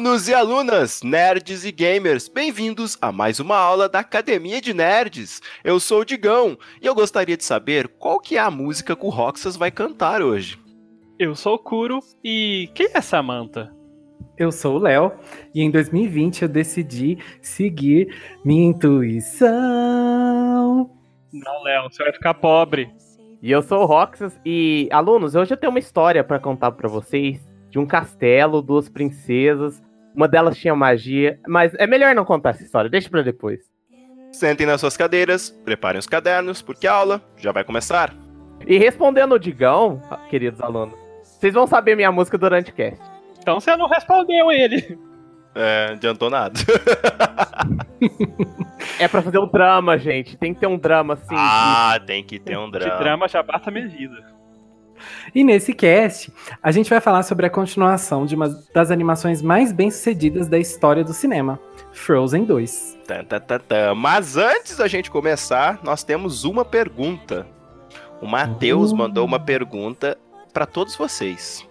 Alunos e alunas, nerds e gamers, bem-vindos a mais uma aula da Academia de Nerds. Eu sou o Digão e eu gostaria de saber qual que é a música que o Roxas vai cantar hoje. Eu sou o Kuro e quem é Samantha? Eu sou o Léo e em 2020 eu decidi seguir minha intuição. Não, Léo, você vai ficar pobre. E eu sou o Roxas e alunos, hoje eu tenho uma história para contar para vocês de um castelo, duas princesas. Uma delas tinha magia, mas é melhor não contar essa história, deixa para depois. Sentem nas suas cadeiras, preparem os cadernos, porque a aula já vai começar. E respondendo o Digão, queridos alunos, vocês vão saber minha música durante o cast. Então você não respondeu ele. É, adiantou nada. é pra fazer um drama, gente. Tem que ter um drama, assim. Ah, tem que ter um drama. De drama já basta medida. E nesse cast, a gente vai falar sobre a continuação de uma das animações mais bem-sucedidas da história do cinema, Frozen 2. Tá, tá, tá, tá. Mas antes da gente começar, nós temos uma pergunta. O Matheus uh. mandou uma pergunta para todos vocês.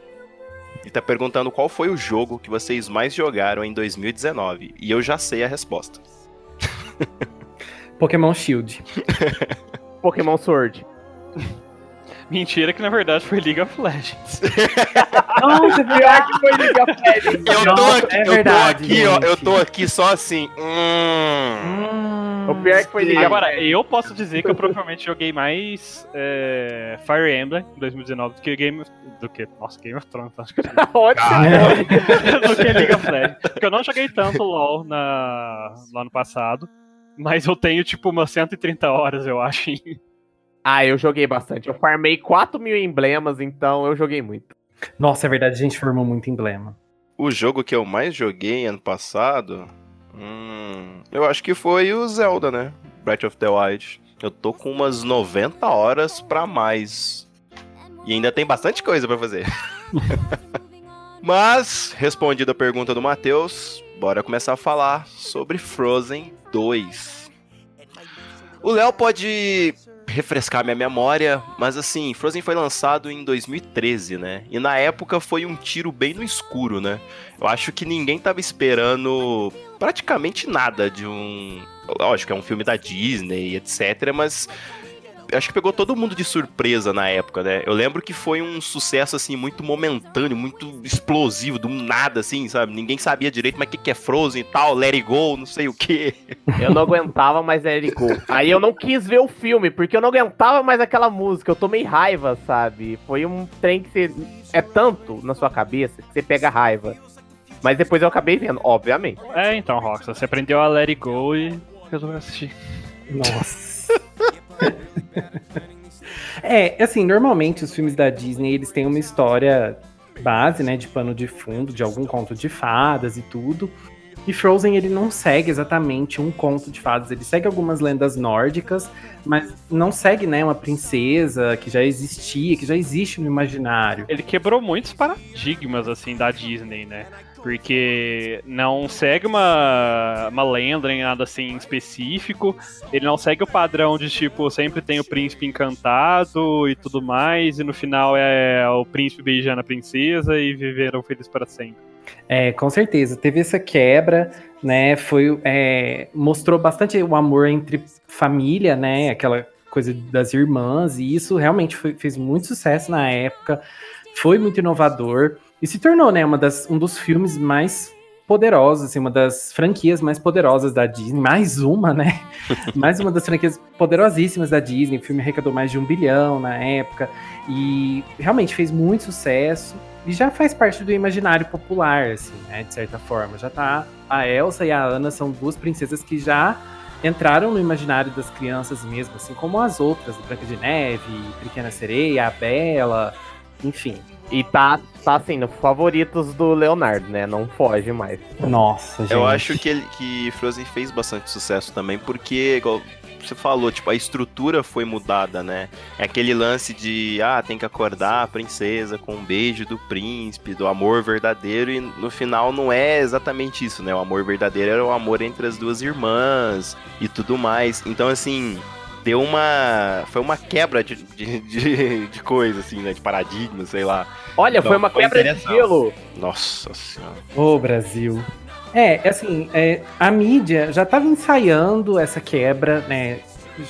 Ele tá perguntando qual foi o jogo que vocês mais jogaram em 2019. E eu já sei a resposta. Pokémon Shield. Pokémon Sword. Mentira que na verdade foi League of Legends. Nossa, pior que foi League of Legends. Eu tô aqui, é verdade, eu tô aqui, ó, eu tô aqui só assim. Hum, o pior que foi League Agora, of Legends. eu posso dizer que eu provavelmente joguei mais é, Fire Emblem em 2019 do que Game of, do que, nossa, Game of Thrones, acho que do que League of Legends. Porque eu não joguei tanto LoL na, lá no passado, mas eu tenho tipo umas 130 horas, eu acho, em ah, eu joguei bastante. Eu farmei 4 mil emblemas, então eu joguei muito. Nossa, é verdade, a gente formou muito emblema. O jogo que eu mais joguei ano passado. Hum, eu acho que foi o Zelda, né? Breath of the Wild. Eu tô com umas 90 horas pra mais. E ainda tem bastante coisa para fazer. Mas, respondida a pergunta do Matheus, bora começar a falar sobre Frozen 2. O Léo pode refrescar minha memória, mas assim, Frozen foi lançado em 2013, né? E na época foi um tiro bem no escuro, né? Eu acho que ninguém tava esperando praticamente nada de um. Lógico, é um filme da Disney, etc. Mas acho que pegou todo mundo de surpresa na época, né? Eu lembro que foi um sucesso, assim, muito momentâneo, muito explosivo, do nada, assim, sabe? Ninguém sabia direito, mas o que, que é Frozen e tal, Let It Go, não sei o que. Eu não aguentava mais Let It Go. Aí eu não quis ver o filme, porque eu não aguentava mais aquela música, eu tomei raiva, sabe? Foi um trem que você... É tanto na sua cabeça que você pega raiva. Mas depois eu acabei vendo, obviamente. É, então, Rox, você aprendeu a Let It Go e resolveu assistir. Nossa. é, assim, normalmente os filmes da Disney, eles têm uma história base, né, de pano de fundo, de algum conto de fadas e tudo. E Frozen, ele não segue exatamente um conto de fadas, ele segue algumas lendas nórdicas, mas não segue, né, uma princesa que já existia, que já existe no imaginário. Ele quebrou muitos paradigmas, assim, da Disney, né? Porque não segue uma, uma lenda nem nada assim específico. Ele não segue o padrão de tipo, sempre tem o príncipe encantado e tudo mais, e no final é o príncipe beijando a princesa e viveram felizes para sempre. É, com certeza. Teve essa quebra, né? Foi. É, mostrou bastante o amor entre família, né? Aquela coisa das irmãs, e isso realmente foi, fez muito sucesso na época. Foi muito inovador. E se tornou, né, uma das, um dos filmes mais poderosos, assim, uma das franquias mais poderosas da Disney. Mais uma, né? mais uma das franquias poderosíssimas da Disney. O filme arrecadou mais de um bilhão na época. E realmente fez muito sucesso. E já faz parte do imaginário popular, assim, né? De certa forma. Já tá. A Elsa e a Ana são duas princesas que já entraram no imaginário das crianças mesmo, assim como as outras, Branca de Neve, Pequena Sereia, a Bela, enfim. E tá, tá assim, nos favoritos do Leonardo, né? Não foge mais. Nossa, gente. Eu acho que, ele, que Frozen fez bastante sucesso também, porque, igual você falou, tipo, a estrutura foi mudada, né? É aquele lance de, ah, tem que acordar a princesa com um beijo do príncipe, do amor verdadeiro, e no final não é exatamente isso, né? O amor verdadeiro era o amor entre as duas irmãs e tudo mais. Então, assim, deu uma. Foi uma quebra de, de, de, de coisa, assim, né? De paradigma, sei lá. Olha, foi Então, uma foi quebra de gelo. Nossa senhora. Ô, Brasil. É, assim, é, a mídia já estava ensaiando essa quebra, né?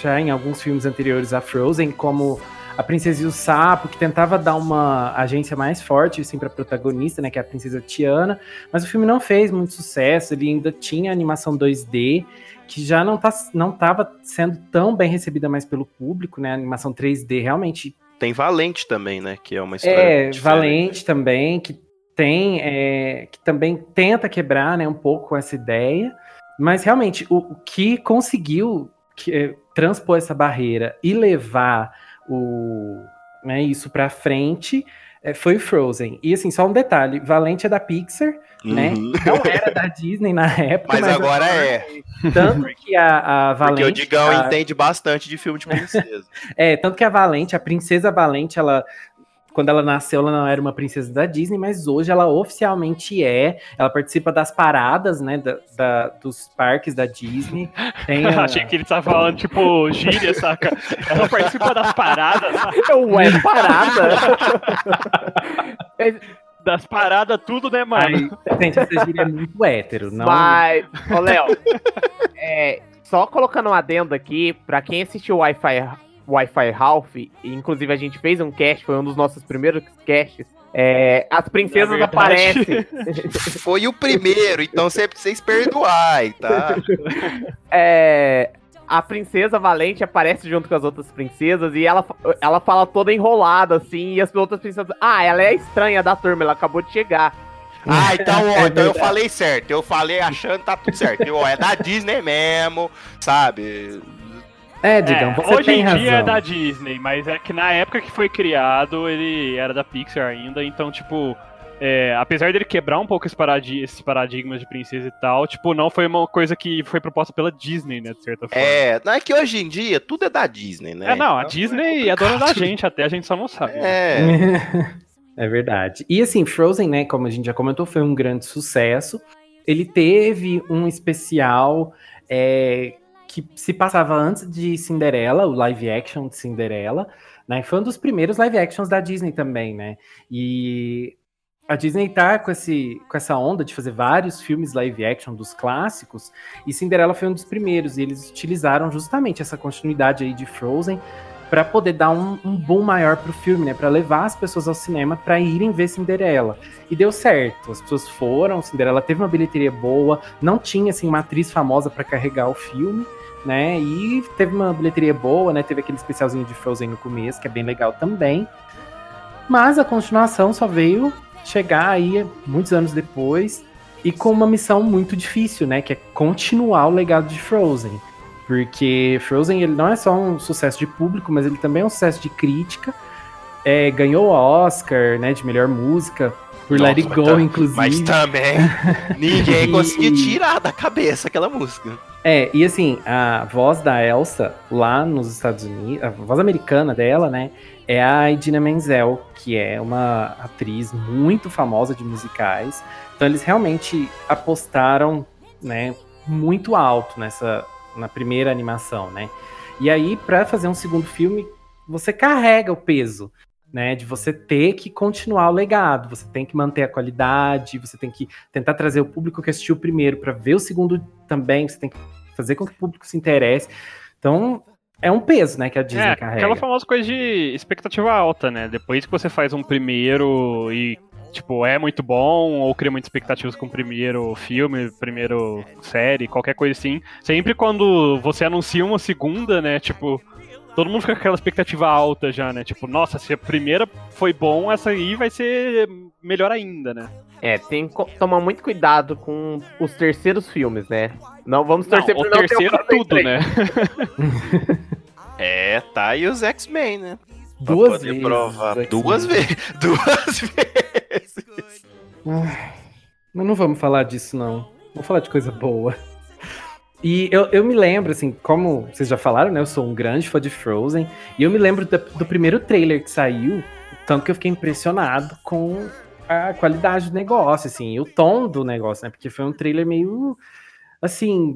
Já em alguns filmes anteriores a Frozen, como A Princesa e o Sapo, que tentava dar uma agência mais forte, assim, pra protagonista, né? Que é a Princesa Tiana. Mas o filme não fez muito sucesso, ele ainda tinha animação 2D, que já não, tá, não tava sendo tão bem recebida mais pelo público, né? A animação 3D realmente Tem Valente também, né? Que é uma história. é, diferente. Valente também, que tem, é, que também tenta quebrar, né, um pouco essa ideia, mas realmente o, o que conseguiu que, é, transpor essa barreira e levar o, né, isso para frente é, foi Frozen. E assim, só um detalhe, Valente é da Pixar, né? Uhum. Não era da Disney na época, Mas agora é. tanto que a, a Porque Valente o Digão a- entende bastante de filme de princesa. é, tanto que a Valente, a princesa Valente, ela. Quando ela nasceu, ela não era uma princesa da Disney, mas hoje ela oficialmente é. Ela participa das paradas, né? da- da- dos parques da Disney. Tem a- Achei que ele tava falando, tipo, gíria, saca? Ela participa das paradas, saca? Ué, parada. Das paradas, tudo, né, mano? Aí, gente, essa gíria é muito hétero. Não... Mas, ô Léo, é, só colocando um adendo aqui, pra quem assistiu o Wi-Fi Wi-Fi Ralph, e inclusive a gente fez um cast, foi um dos nossos primeiros casts. é, as princesas aparecem. Foi o primeiro, então sempre vocês perdoai, tá? É, a princesa Valente aparece junto com as outras princesas e ela, ela fala toda enrolada, assim, e as outras princesas. Ah, ela é a estranha da turma, ela acabou de chegar. Ah, então, ó, É então eu falei certo. Eu falei achando que tá tudo certo. Eu, ó, é da Disney mesmo, sabe? É, Digão, É, você hoje tem em razão. dia é da Disney, mas é que na época que foi criado, ele era da Pixar ainda, então, tipo, é, apesar dele quebrar um pouco esse paradi esses paradigmas de princesa e tal, tipo, não foi uma coisa que foi proposta pela Disney, né, de certa forma. É, não é que hoje em dia tudo é da Disney, né? É, não, a Então, Disney é dona da gente, até a gente só não sabe. É, É verdade. E assim, Frozen, né, como a gente já comentou, foi um grande sucesso. Ele teve um especial é, que se passava antes de Cinderela, o live action de Cinderela, né? Foi um dos primeiros live actions da Disney também, né? E a Disney tá com, esse, com essa onda de fazer vários filmes live action dos clássicos, e Cinderela foi um dos primeiros, e eles utilizaram justamente essa continuidade aí de Frozen para poder dar um, um boom maior pro filme, né? Para levar as pessoas ao cinema para irem ver Cinderela. E deu certo. As pessoas foram, Cinderela teve uma bilheteria boa, não tinha assim uma atriz famosa para carregar o filme, né? E teve uma bilheteria boa, né? Teve aquele especialzinho de Frozen no começo, que é bem legal também. Mas a continuação só veio chegar aí muitos anos depois e com uma missão muito difícil, né? Que é continuar o legado de Frozen. Porque Frozen ele não é só um sucesso de público, mas ele também é um sucesso de crítica. É, ganhou o Oscar, né, de melhor música por Nossa, Let It Go, tá- inclusive. mas também ninguém E- conseguia tirar da cabeça aquela música. É, e assim, a voz da Elsa lá nos Estados Unidos, a voz americana dela, né, é a Idina Menzel, que é uma atriz muito famosa de musicais. Então eles realmente apostaram, né, muito alto nessa na primeira animação, né? E aí para fazer um segundo filme, você carrega o peso, né, de você ter que continuar o legado, você tem que manter a qualidade, você tem que tentar trazer o público que assistiu o primeiro para ver o segundo também, você tem que fazer com que o público se interesse. Então, é um peso, né, que a Disney É, carrega. aquela famosa coisa de expectativa alta, né? Depois que você faz um primeiro e, tipo, é muito bom, ou cria muitas expectativas com o primeiro filme, primeiro série, qualquer coisa assim. Sempre quando você anuncia uma segunda, né? Tipo, todo mundo fica com aquela expectativa alta já, né? Tipo, nossa, se a primeira foi bom, essa aí vai ser melhor ainda, né? É, tem que tomar muito cuidado com os terceiros filmes, né? Não vamos Não, torcer o pra não ter terceiro Frozen tudo, 3. né? É, tá aí os X-Men, né? Pra Duas vezes. provar. Duas vezes. Duas vezes. Ai, mas não vamos falar disso, não. Vamos falar de coisa boa. E eu, eu me lembro, assim, como vocês já falaram, né? Eu sou um grande fã de Frozen. E eu me lembro da- do primeiro trailer que saiu, tanto que eu fiquei impressionado com a qualidade do negócio, assim, e o tom do negócio, né? Porque foi um trailer meio, assim,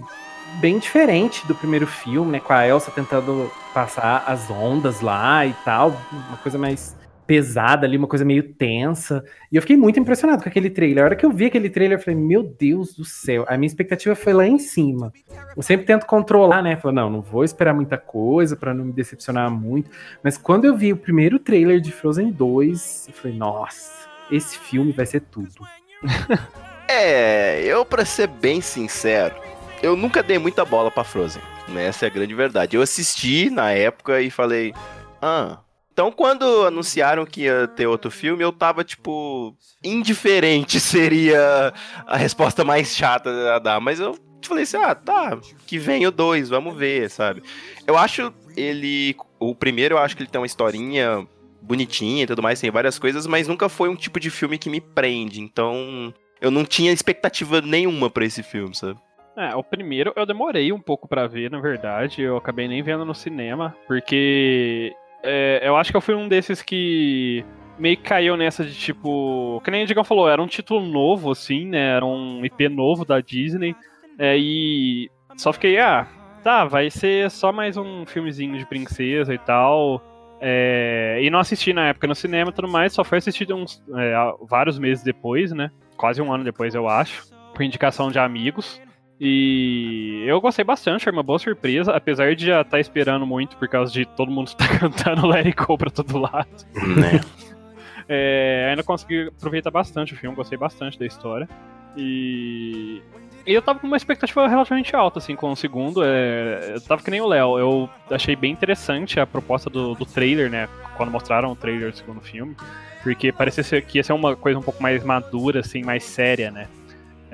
bem diferente do primeiro filme, né? Com a Elsa tentando passar as ondas lá e tal. Uma coisa mais pesada ali, uma coisa meio tensa. E eu fiquei muito impressionado com aquele trailer. A hora que eu vi aquele trailer, eu falei, meu Deus do céu. A minha expectativa foi lá em cima. Eu sempre tento controlar, né? Falei, não, não vou esperar muita coisa para não me decepcionar muito. Mas quando eu vi o primeiro trailer de Frozen 2, eu falei, nossa, esse filme vai ser tudo. é, eu, pra ser bem sincero, eu nunca dei muita bola pra Frozen. Né? Essa é a grande verdade. Eu assisti na época e falei, ah, então, quando anunciaram que ia ter outro filme, eu tava, tipo, indiferente seria a resposta mais chata a dar. Mas eu falei assim, ah, tá, que vem o dois, vamos ver, sabe? Eu acho ele. O primeiro, eu acho que ele tem uma historinha bonitinha e tudo mais, tem várias coisas, mas nunca foi um tipo de filme que me prende. Então, eu não tinha expectativa nenhuma para esse filme, sabe? É, o primeiro eu demorei um pouco para ver, na verdade. Eu acabei nem vendo no cinema, porque é, eu acho que eu fui um desses que meio que caiu nessa de tipo. Que nem o Digão falou, era um título novo, assim, né? Era um IP novo da Disney. É, e só fiquei, ah, tá, vai ser só mais um filmezinho de princesa e tal. É, e não assisti na época no cinema e tudo mais, só foi assistido uns é, vários meses depois, né? Quase um ano depois, eu acho. Por indicação de amigos. E eu gostei bastante, foi uma boa surpresa, apesar de já estar tá esperando muito por causa de todo mundo estar cantando Let It Go pra todo lado. Né? é, ainda consegui aproveitar bastante o filme, gostei bastante da história. E e eu tava com uma expectativa relativamente alta, assim, com o segundo. É... Eu tava que nem o Léo. Eu achei bem interessante a proposta do, do trailer, né? Quando mostraram o trailer do segundo filme. Porque parecia ser, que ia ser uma coisa um pouco mais madura, assim, mais séria, né?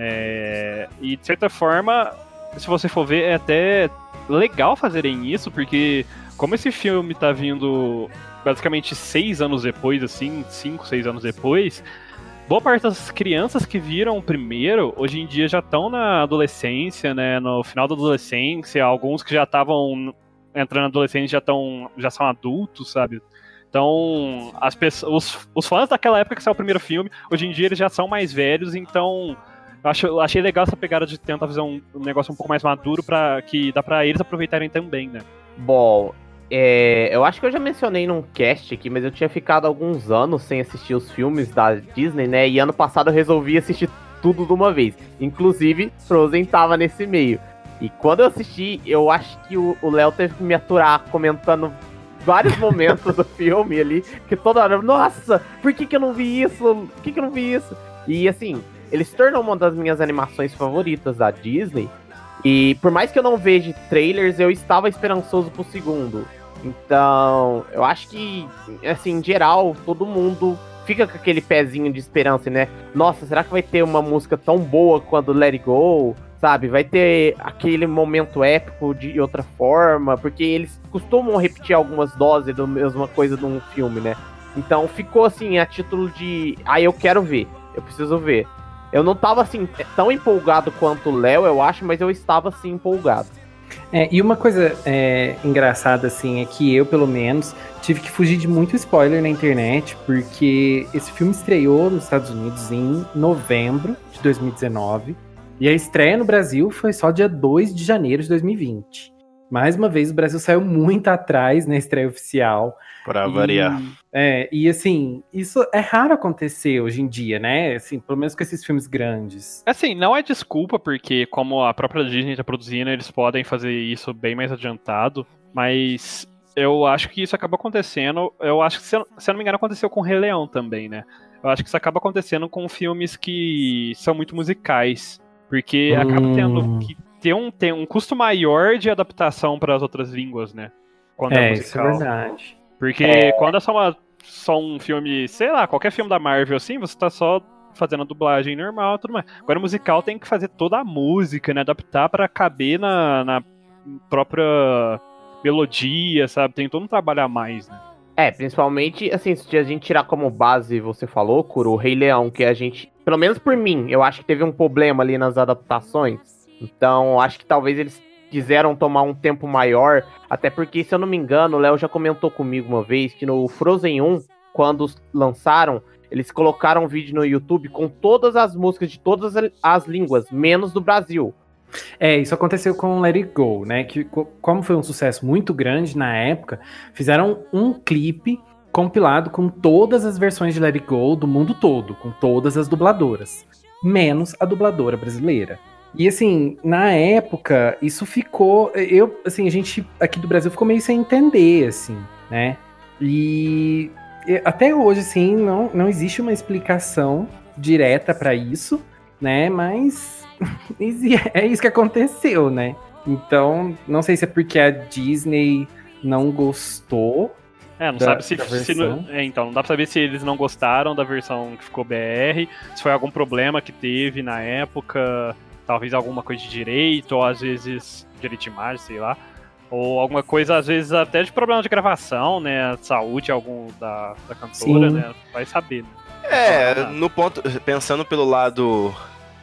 É, e de certa forma, se você for ver, é até legal fazerem isso, porque como esse filme tá vindo basicamente seis anos depois, assim, cinco, seis anos depois, boa parte das crianças que viram o primeiro, hoje em dia já estão na adolescência, né? No final da adolescência, alguns que já estavam entrando na adolescência já estão. já são adultos, sabe? Então, as pessoas, os, os fãs daquela época que saiu o primeiro filme, hoje em dia eles já são mais velhos, então acho, achei legal essa pegada de tentar fazer um, um negócio um pouco mais maduro para que dá para eles aproveitarem também, né? Bom, é, eu acho que eu já mencionei num cast aqui, mas eu tinha ficado alguns anos sem assistir os filmes da Disney, né? E ano passado eu resolvi assistir tudo de uma vez. Inclusive, Frozen tava nesse meio. E quando eu assisti, eu acho que o Léo teve que me aturar comentando vários momentos do filme ali, que toda hora, nossa, por que, que eu não vi isso? Por que, que eu não vi isso? E assim, ele se tornou uma das minhas animações favoritas da Disney. E por mais que eu não veja trailers, eu estava esperançoso pro segundo. Então, eu acho que, assim, em geral, todo mundo fica com aquele pezinho de esperança, né? Nossa, será que vai ter uma música tão boa quanto Let It Go? Sabe? Vai ter aquele momento épico de outra forma, porque eles costumam repetir algumas doses da mesma coisa num filme, né? Então ficou assim, a título de. Ah, eu quero ver, eu preciso ver. Eu não tava assim tão empolgado quanto o Léo, eu acho, mas eu estava assim empolgado. É, e uma coisa é, engraçada, assim, é que eu, pelo menos, tive que fugir de muito spoiler na internet, porque esse filme estreou nos Estados Unidos em novembro de 2019, e a estreia no Brasil foi só dia 2 de janeiro de 2020. Mais uma vez, o Brasil saiu muito atrás na estreia oficial. Pra variar. É, e assim, isso é raro acontecer hoje em dia, né? Assim, pelo menos com esses filmes grandes. Assim, não é desculpa, porque como a própria Disney tá produzindo, eles podem fazer isso bem mais adiantado, mas eu acho que isso acaba acontecendo. Eu acho que, se eu, se eu não me engano, aconteceu com o Rei Leão também, né? Eu acho que isso acaba acontecendo com filmes que são muito musicais. Porque hum. acaba tendo que ter um, ter um custo maior de adaptação para as outras línguas, né? Quando é, é musical. isso é verdade. Porque é... quando é só, uma, só um filme, sei lá, qualquer filme da Marvel assim, você tá só fazendo a dublagem normal e tudo mais. Agora o musical tem que fazer toda a música, né? Adaptar para caber na, na própria melodia, sabe? Tem todo um trabalho a mais, né? É, principalmente, assim, se a gente tirar como base, você falou, Kuro, o Rei Leão, que a gente, pelo menos por mim, eu acho que teve um problema ali nas adaptações. Então, acho que talvez eles quiseram tomar um tempo maior, até porque, se eu não me engano, o Léo já comentou comigo uma vez que no Frozen 1, quando lançaram, eles colocaram um vídeo no YouTube com todas as músicas de todas as línguas, menos do Brasil. É, isso aconteceu com Let It Go, né? Que como foi um sucesso muito grande na época, fizeram um clipe compilado com todas as versões de Let It Go do mundo todo, com todas as dubladoras, menos a dubladora brasileira. E assim, na época, isso ficou, eu, assim, a gente aqui do Brasil ficou meio sem entender, assim, né? E até hoje, assim, não, não existe uma explicação direta para isso, né? Mas é isso que aconteceu, né? Então, não sei se é porque a Disney não gostou. É, não da, sabe se, se não, é, então, não dá pra saber se eles não gostaram da versão que ficou BR, se foi algum problema que teve na época, talvez alguma coisa de direito, ou às vezes direito de imagem, sei lá. Ou alguma coisa, às vezes, até de problema de gravação, né? Saúde algum da, da cantora, Sim. né? Vai saber, né? É, no ponto. Pensando pelo lado.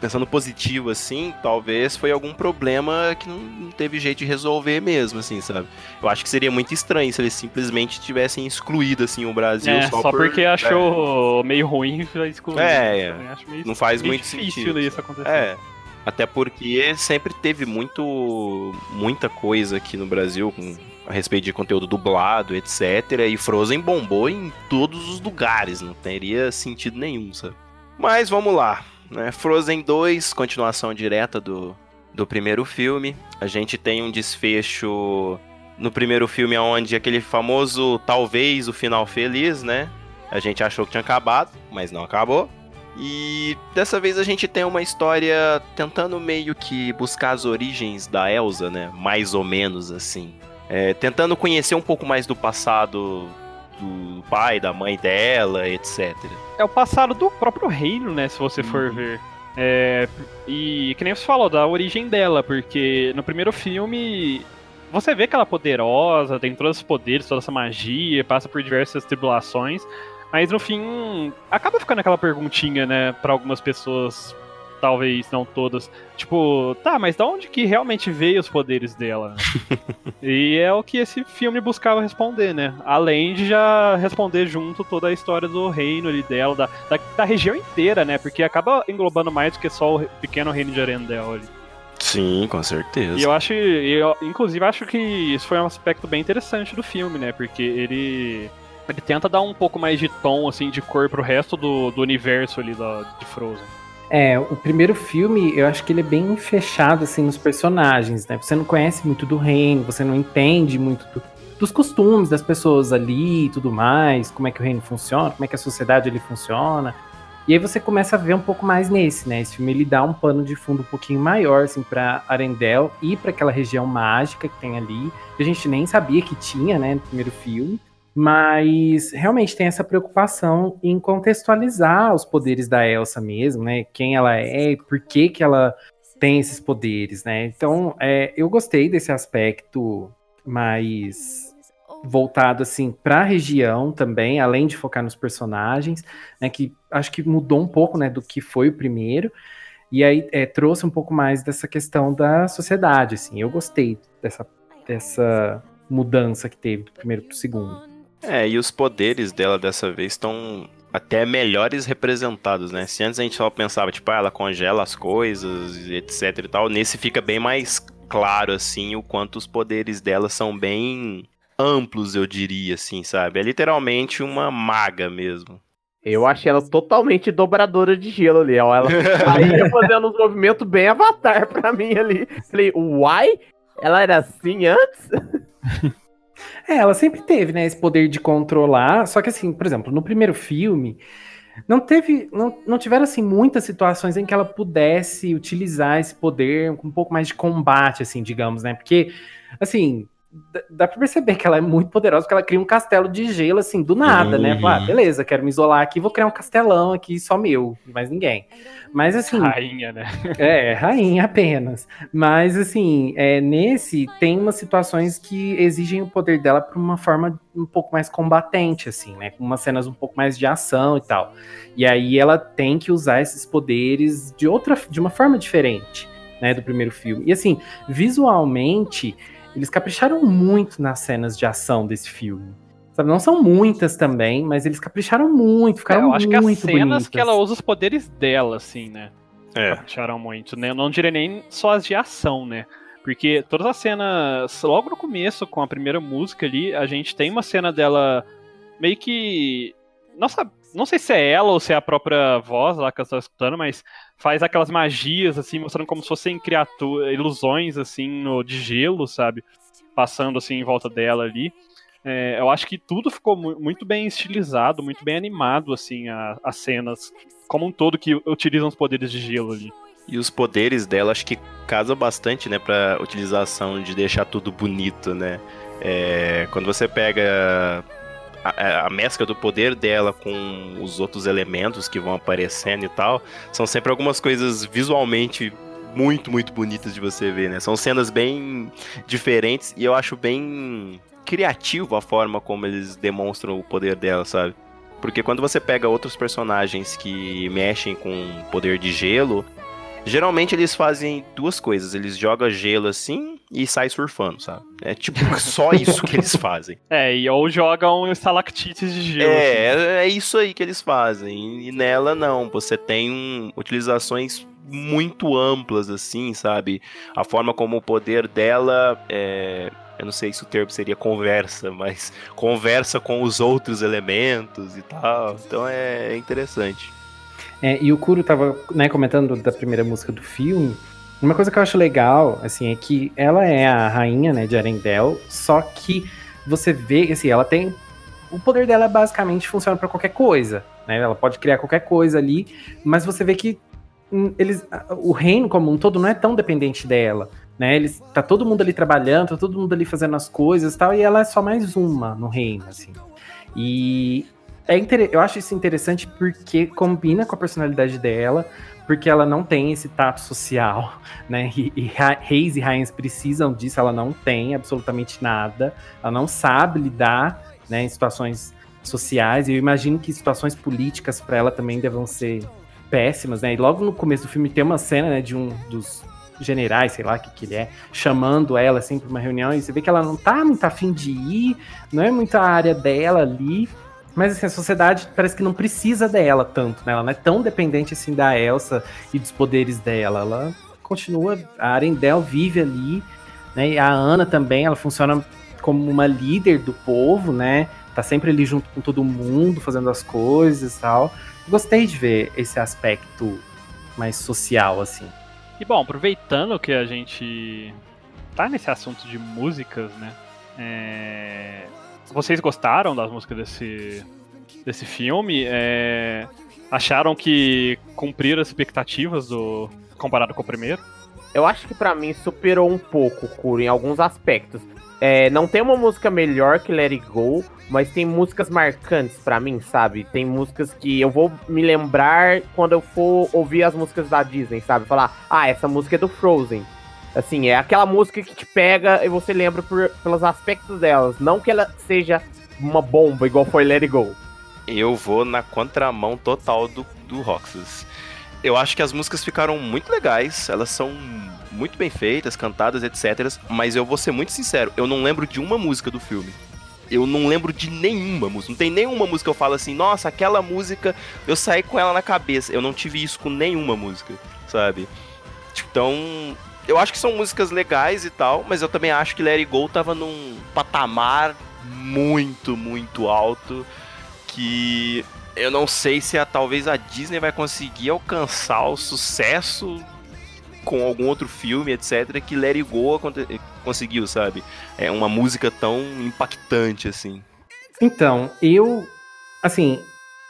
Pensando positivo, assim, talvez foi algum problema que não teve jeito de resolver mesmo, assim, sabe? Eu acho que seria muito estranho se eles simplesmente tivessem excluído, assim, o Brasil é, só, só por, porque achou é. meio ruim excluir. É, não faz muito difícil sentido. isso acontecer. É. Até porque sempre teve muito muita coisa aqui no Brasil com, a respeito de conteúdo dublado, etc. E Frozen bombou em todos os lugares, não teria sentido nenhum, sabe? Mas vamos lá, né? Frozen 2, continuação direta do, do primeiro filme. A gente tem um desfecho no primeiro filme onde aquele famoso talvez o final feliz, né? A gente achou que tinha acabado, mas não acabou. E dessa vez a gente tem uma história tentando meio que buscar as origens da Elsa, né? Mais ou menos assim. É, tentando conhecer um pouco mais do passado do pai, da mãe dela, etc. É o passado do próprio reino, né? Se você for uhum. ver. É, e que nem você falou, da origem dela, porque no primeiro filme você vê que ela é poderosa, tem todos os poderes, toda essa magia, passa por diversas tribulações. Mas no fim, acaba ficando aquela perguntinha, né, para algumas pessoas, talvez não todas. Tipo, tá, mas da onde que realmente veio os poderes dela? e é o que esse filme buscava responder, né? Além de já responder junto toda a história do reino ali dela, da, da, da região inteira, né? Porque acaba englobando mais do que só o pequeno reino de Arendelle ali. Sim, com certeza. E eu acho, eu, inclusive, acho que isso foi um aspecto bem interessante do filme, né? Porque ele ele tenta dar um pouco mais de tom, assim, de cor pro resto do, do universo ali da, de Frozen. É, o primeiro filme, eu acho que ele é bem fechado, assim, nos personagens, né? Você não conhece muito do reino, você não entende muito do, dos costumes das pessoas ali e tudo mais, como é que o reino funciona, como é que a sociedade ali funciona. E aí você começa a ver um pouco mais nesse, né? Esse filme ele dá um pano de fundo um pouquinho maior, assim, pra Arendelle e para aquela região mágica que tem ali, que a gente nem sabia que tinha, né, no primeiro filme. Mas realmente tem essa preocupação em contextualizar os poderes da Elsa mesmo, né? Quem ela é e por que, que ela tem esses poderes, né? Então, é, eu gostei desse aspecto mais voltado assim para a região também, além de focar nos personagens, né? Que acho que mudou um pouco, né, do que foi o primeiro. E aí é, trouxe um pouco mais dessa questão da sociedade, assim. Eu gostei dessa, dessa mudança que teve do primeiro para o segundo. É, e os poderes dela dessa vez estão até melhores representados, né? Se antes a gente só pensava, tipo, ah, ela congela as coisas, etc e tal, nesse fica bem mais claro, assim, o quanto os poderes dela são bem amplos, eu diria, assim, sabe? É literalmente uma maga mesmo. Eu achei ela totalmente dobradora de gelo ali, ó. Ela saía fazendo uns movimentos bem avatar pra mim ali. Falei, uai? Ela era assim antes? É, ela sempre teve, né, esse poder de controlar. Só que assim, por exemplo, no primeiro filme, não teve, não, não tiveram assim muitas situações em que ela pudesse utilizar esse poder com um pouco mais de combate, assim, digamos, né? Porque, assim, dá pra perceber que ela é muito poderosa, porque ela cria um castelo de gelo, assim, do nada, uhum. né? Fala, ah, beleza, quero me isolar aqui, vou criar um castelão aqui, só meu, mais ninguém. Mas assim. Rainha, né? É, rainha apenas. Mas assim, é, nesse tem umas situações que exigem o poder dela por uma forma um pouco mais combatente, assim, né? Com umas cenas um pouco mais de ação e tal. E aí ela tem que usar esses poderes de outra, de uma forma diferente, né? Do primeiro filme. E assim, visualmente eles capricharam muito nas cenas de ação desse filme. Sabe, não são muitas também, mas eles capricharam muito, ficaram é, eu acho muito que as cenas bonitas. que ela usa os poderes dela, assim, né? É. Capricharam muito, né? Eu não diria nem só as de ação, né? Porque todas as cenas, logo no começo, com a primeira música ali, a gente tem uma cena dela meio que. Nossa, não sei se é ela ou se é a própria voz lá que eu tô escutando, mas faz aquelas magias, assim, mostrando como se fossem criaturas, ilusões, assim, no, de gelo, sabe? Passando, assim, em volta dela ali. É, eu acho que tudo ficou muito bem estilizado, muito bem animado, assim, as cenas, como um todo, que utilizam os poderes de gelo ali. E os poderes dela acho que casa bastante, né, pra utilização de deixar tudo bonito, né? É, quando você pega a, a, mescla do poder dela com os outros elementos que vão aparecendo e tal, são sempre algumas coisas visualmente muito, muito bonitas de você ver, né? São cenas bem diferentes e eu acho bem criativo a forma como eles demonstram o poder dela, sabe? Porque quando você pega outros personagens que mexem com poder de gelo, Geralmente eles fazem duas coisas. Eles jogam gelo assim e saem surfando, sabe? É tipo só isso que eles fazem. É, e ou jogam estalactites de gelo. É, assim. é isso aí que eles fazem. E nela não. Você tem um, utilizações muito amplas, assim, sabe? A forma como o poder dela é. Eu não sei se o termo seria conversa, mas conversa com os outros elementos e tal. Então é interessante. É, e o Kuro tava né, comentando da primeira música do filme. Uma coisa que eu acho legal, assim, é que ela é a rainha, né, de Arendelle, só que você vê, assim, ela tem... O poder dela basicamente funciona para qualquer coisa, né? Ela pode criar qualquer coisa ali, mas você vê que hum, eles, o reino como um todo não é tão dependente dela, né? Eles, tá todo mundo ali trabalhando, tá todo mundo ali fazendo as coisas e tal, e ela é só mais uma no reino, assim. E é inter... Eu acho isso interessante porque combina com a personalidade dela, porque ela não tem esse tato social, né? E, e reis e rainhas precisam disso, ela não tem absolutamente nada, ela não sabe lidar né, em situações sociais, e eu imagino que situações políticas para ela também devam ser péssimas, né? E logo no começo do filme tem uma cena né, de um dos generais, sei lá o que, que ele é, chamando ela assim para uma reunião, e você vê que ela não tá muito afim de ir, não é muita área dela ali, mas assim, a sociedade parece que não precisa dela tanto, né? Ela não é tão dependente assim da Elsa e dos poderes dela. Ela continua, a Arendelle vive ali, né? E a Ana também, ela funciona como uma líder do povo, né? Tá sempre ali junto com todo mundo, fazendo as coisas e tal. Gostei de ver esse aspecto mais social, assim. E bom, aproveitando que a gente tá nesse assunto de músicas, né? É... Vocês gostaram das músicas desse, desse filme? É, acharam que cumpriram as expectativas do comparado com o primeiro? Eu acho que para mim superou um pouco, Kuro, em alguns aspectos. É, não tem uma música melhor que Let It Go, mas tem músicas marcantes para mim, sabe? Tem músicas que eu vou me lembrar quando eu for ouvir as músicas da Disney, sabe? Falar, ah, essa música é do Frozen. Assim, é aquela música que te pega e você lembra por, pelos aspectos delas. Não que ela seja uma bomba, igual foi Let It Go. Eu vou na contramão total do, do Roxas. Eu acho que as músicas ficaram muito legais, elas são muito bem feitas, cantadas, etc. Mas eu vou ser muito sincero, eu não lembro de uma música do filme. Eu não lembro de nenhuma música. Não tem nenhuma música que eu falo assim, nossa, aquela música, eu saí com ela na cabeça. Eu não tive isso com nenhuma música, sabe? Então, eu acho que são músicas legais e tal, mas eu também acho que Larry Go tava num patamar muito, muito alto que eu não sei se a, talvez a Disney vai conseguir alcançar o sucesso com algum outro filme, etc, que Larry Go conseguiu, sabe? É uma música tão impactante assim. Então, eu assim,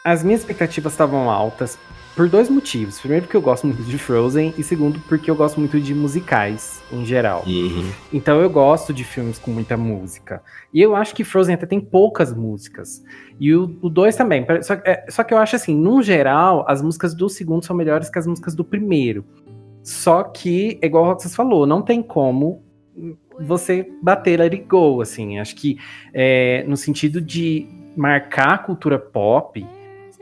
as minhas expectativas estavam altas por dois motivos. Primeiro, porque eu gosto muito de Frozen, e segundo, porque eu gosto muito de musicais em geral. Uhum. Então eu gosto de filmes com muita música. E eu acho que Frozen até tem poucas músicas. E o 2 também. Só, é, só que eu acho assim, no geral, as músicas do segundo são melhores que as músicas do primeiro. Só que, igual o Roxas falou, não tem como você bater Let It Go, assim. Acho que é, no sentido de marcar a cultura pop,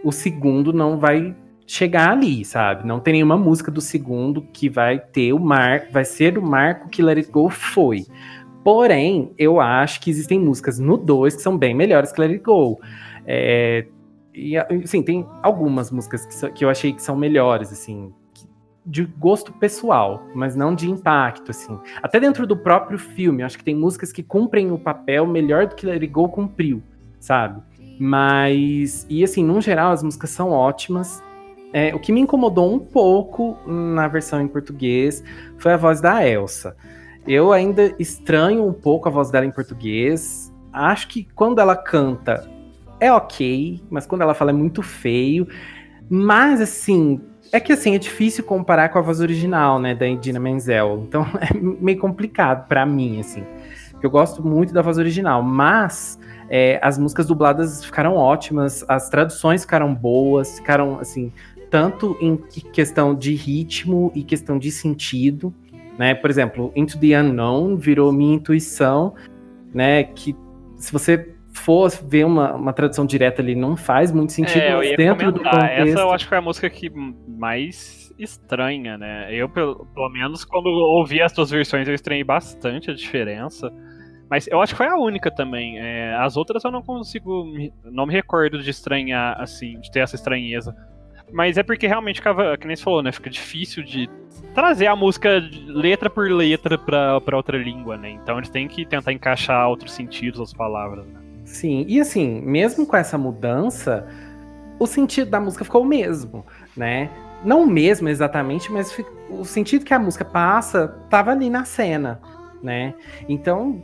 o segundo não vai chegar ali, sabe? Não tem nenhuma música do segundo que vai ter o mar, vai ser o marco que Let It Go foi. Porém, eu acho que existem músicas no 2 que são bem melhores que Let It Go. É, e, assim, tem algumas músicas que, que, eu achei que são melhores, assim. de gosto pessoal, mas não de impacto, assim. Até dentro do próprio filme, acho que tem músicas que cumprem o papel melhor do que Let It Go cumpriu, sabe? Mas, e assim, no geral, as músicas são ótimas. É, o que me incomodou um pouco na versão em português foi a voz da Elsa. Eu ainda estranho um pouco a voz dela em português. Acho que quando ela canta é ok, mas quando ela fala é muito feio. Mas, assim, é que assim, é difícil comparar com a voz original, né, da Idina Menzel. Então é meio complicado para mim, assim. Eu gosto muito da voz original, mas é, as músicas dubladas ficaram ótimas, as traduções ficaram boas, ficaram assim, tanto em questão de ritmo e questão de sentido, né? Por exemplo, Into the Unknown virou minha intuição, né? Que se você for ver uma, uma tradução direta ali, não faz muito sentido, é, mas dentro comentar. do contexto... Essa eu acho que foi a música que mais estranha, né? Eu, pelo, pelo menos, quando ouvi as duas versões, eu estranhei bastante a diferença. Mas eu acho que foi a única também. É, as outras eu não consigo. Não me recordo de estranhar, assim, de ter essa estranheza. Mas é porque realmente ficava, que nem você falou, né? Fica difícil de trazer a música letra por letra pra, pra outra língua, né? Então eles têm que tentar encaixar outros sentidos as palavras, né? Sim, e assim, mesmo com essa mudança, o sentido da música ficou o mesmo, né? Não o mesmo exatamente, mas o sentido que a música passa tava ali na cena, né? Então,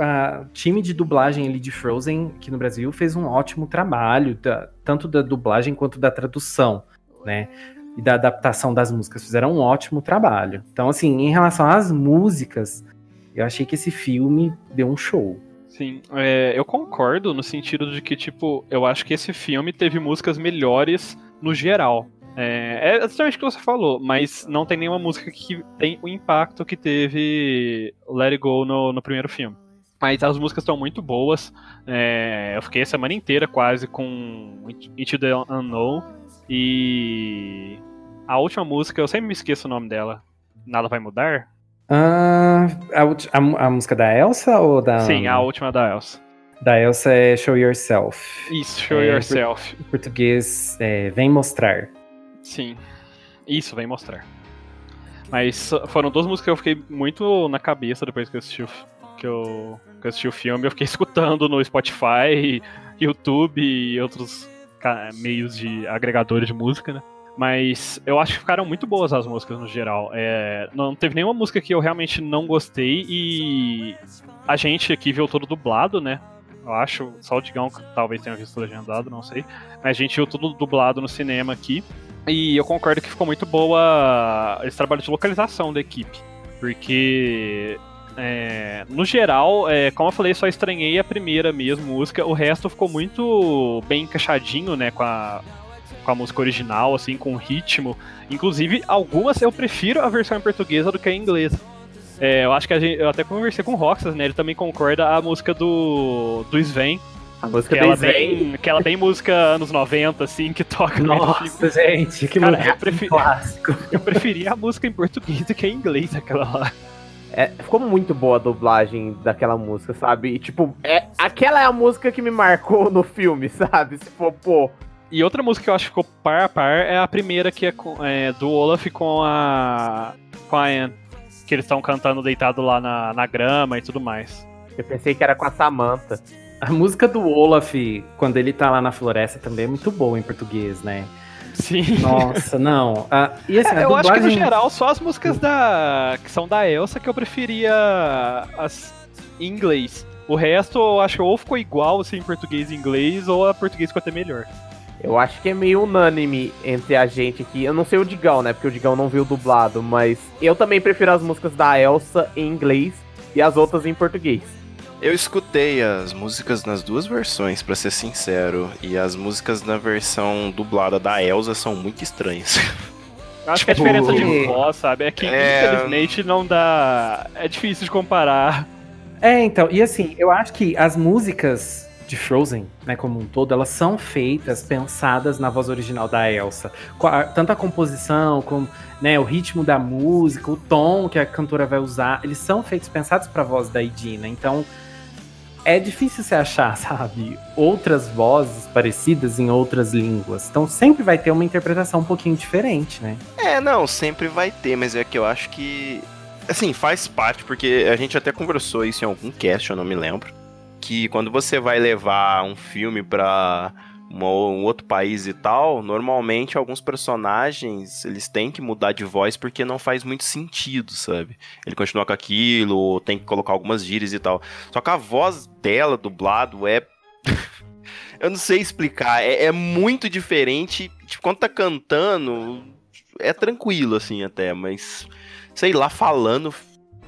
o time de dublagem ali de Frozen aqui no Brasil fez um ótimo trabalho, da, tanto da dublagem quanto da tradução, né? E da adaptação das músicas. Fizeram um ótimo trabalho. Então, assim, em relação às músicas, eu achei que esse filme deu um show. Sim, é, eu concordo no sentido de que, tipo, eu acho que esse filme teve músicas melhores no geral. É, é exatamente o que você falou, mas não tem nenhuma música que tem o impacto que teve Let It Go no, no primeiro filme. Mas as músicas estão muito boas. É, eu fiquei a semana inteira quase com Into the Unknown. E a última música, eu sempre me esqueço o nome dela. Nada vai mudar? Uh, a, a, a, música da Elsa ou da. Sim, a última da Elsa. Da Elsa é Show Yourself. Isso, Show é, Yourself. Em português, é, Vem Mostrar. Sim. Isso, Vem Mostrar. Mas foram duas músicas que eu fiquei muito na cabeça depois que eu assisti que eu, que eu assisti o filme. Eu fiquei escutando no Spotify, YouTube e outros meios de agregadores de música, né? Mas eu acho que ficaram muito boas as músicas no geral. É, não teve nenhuma música que eu realmente não gostei e a gente aqui viu todo dublado, né? Eu acho, só o Digão talvez tenha visto legendado, não sei. Mas a gente viu tudo dublado no cinema aqui. E eu concordo que ficou muito boa esse trabalho de localização da equipe. Porque é, no geral, é, como eu falei, só estranhei a primeira mesmo música. O resto ficou muito bem encaixadinho, né, com a, com a música original, assim, com o ritmo. Inclusive, algumas eu prefiro a versão em portuguesa do que a em inglês. É, eu acho que gente, eu até conversei com o Roxas, né? Ele também concorda a música do, do Sven. A música que do ela Sven. Tem, que ela tem música anos 90, assim, que toca Nossa, gente, que Cara, eu preferi, clássico. Eu preferia a música em português do que em inglês, aquela lá. É, ficou muito boa a dublagem daquela música, sabe? E, tipo, é, aquela é a música que me marcou no filme, sabe? Se for, pô, e outra música que eu acho que ficou par a par é a primeira que é, com, é do Olaf com a. com a Anne. Que eles estão cantando deitado lá na, na grama e tudo mais. Eu pensei que era com a Samantha. A música do Olaf, quando ele tá lá na floresta, também é muito boa em português, né? Sim. Nossa, não. Ah, e assim, é, eu dublagem... acho que no geral só as músicas da que são da Elsa que eu preferia as em inglês. O resto eu acho que ou ficou igual assim em português e inglês, ou a português ficou até melhor. Eu acho que é meio unânime entre a gente aqui. Eu não sei o Digão, né? Porque o Digão não viu dublado, mas eu também prefiro as músicas da Elsa em inglês e as outras em português. Eu escutei as músicas nas duas versões, para ser sincero, e as músicas na versão dublada da Elsa são muito estranhas. Eu acho tipo... que a diferença de voz, sabe? É que é... infelizmente não dá. É difícil de comparar. É, então, e assim, eu acho que as músicas de Frozen, né, como um todo, elas são feitas, pensadas na voz original da Elsa. Tanto a composição, como né, o ritmo da música, o tom que a cantora vai usar, eles são feitos pensados para a voz da Idina. Então, é difícil você achar, sabe, outras vozes parecidas em outras línguas. Então sempre vai ter uma interpretação um pouquinho diferente, né? É, não, sempre vai ter, mas é que eu acho que. Assim, faz parte, porque a gente até conversou isso em algum cast, eu não me lembro. Que quando você vai levar um filme pra uma, um outro país e tal, normalmente alguns personagens eles têm que mudar de voz porque não faz muito sentido, sabe? Ele continua com aquilo, ou tem que colocar algumas gírias e tal. Só que a voz dela, dublado, é. Eu não sei explicar, é, é muito diferente. Tipo, quando tá cantando, é tranquilo, assim, até, mas sei lá, falando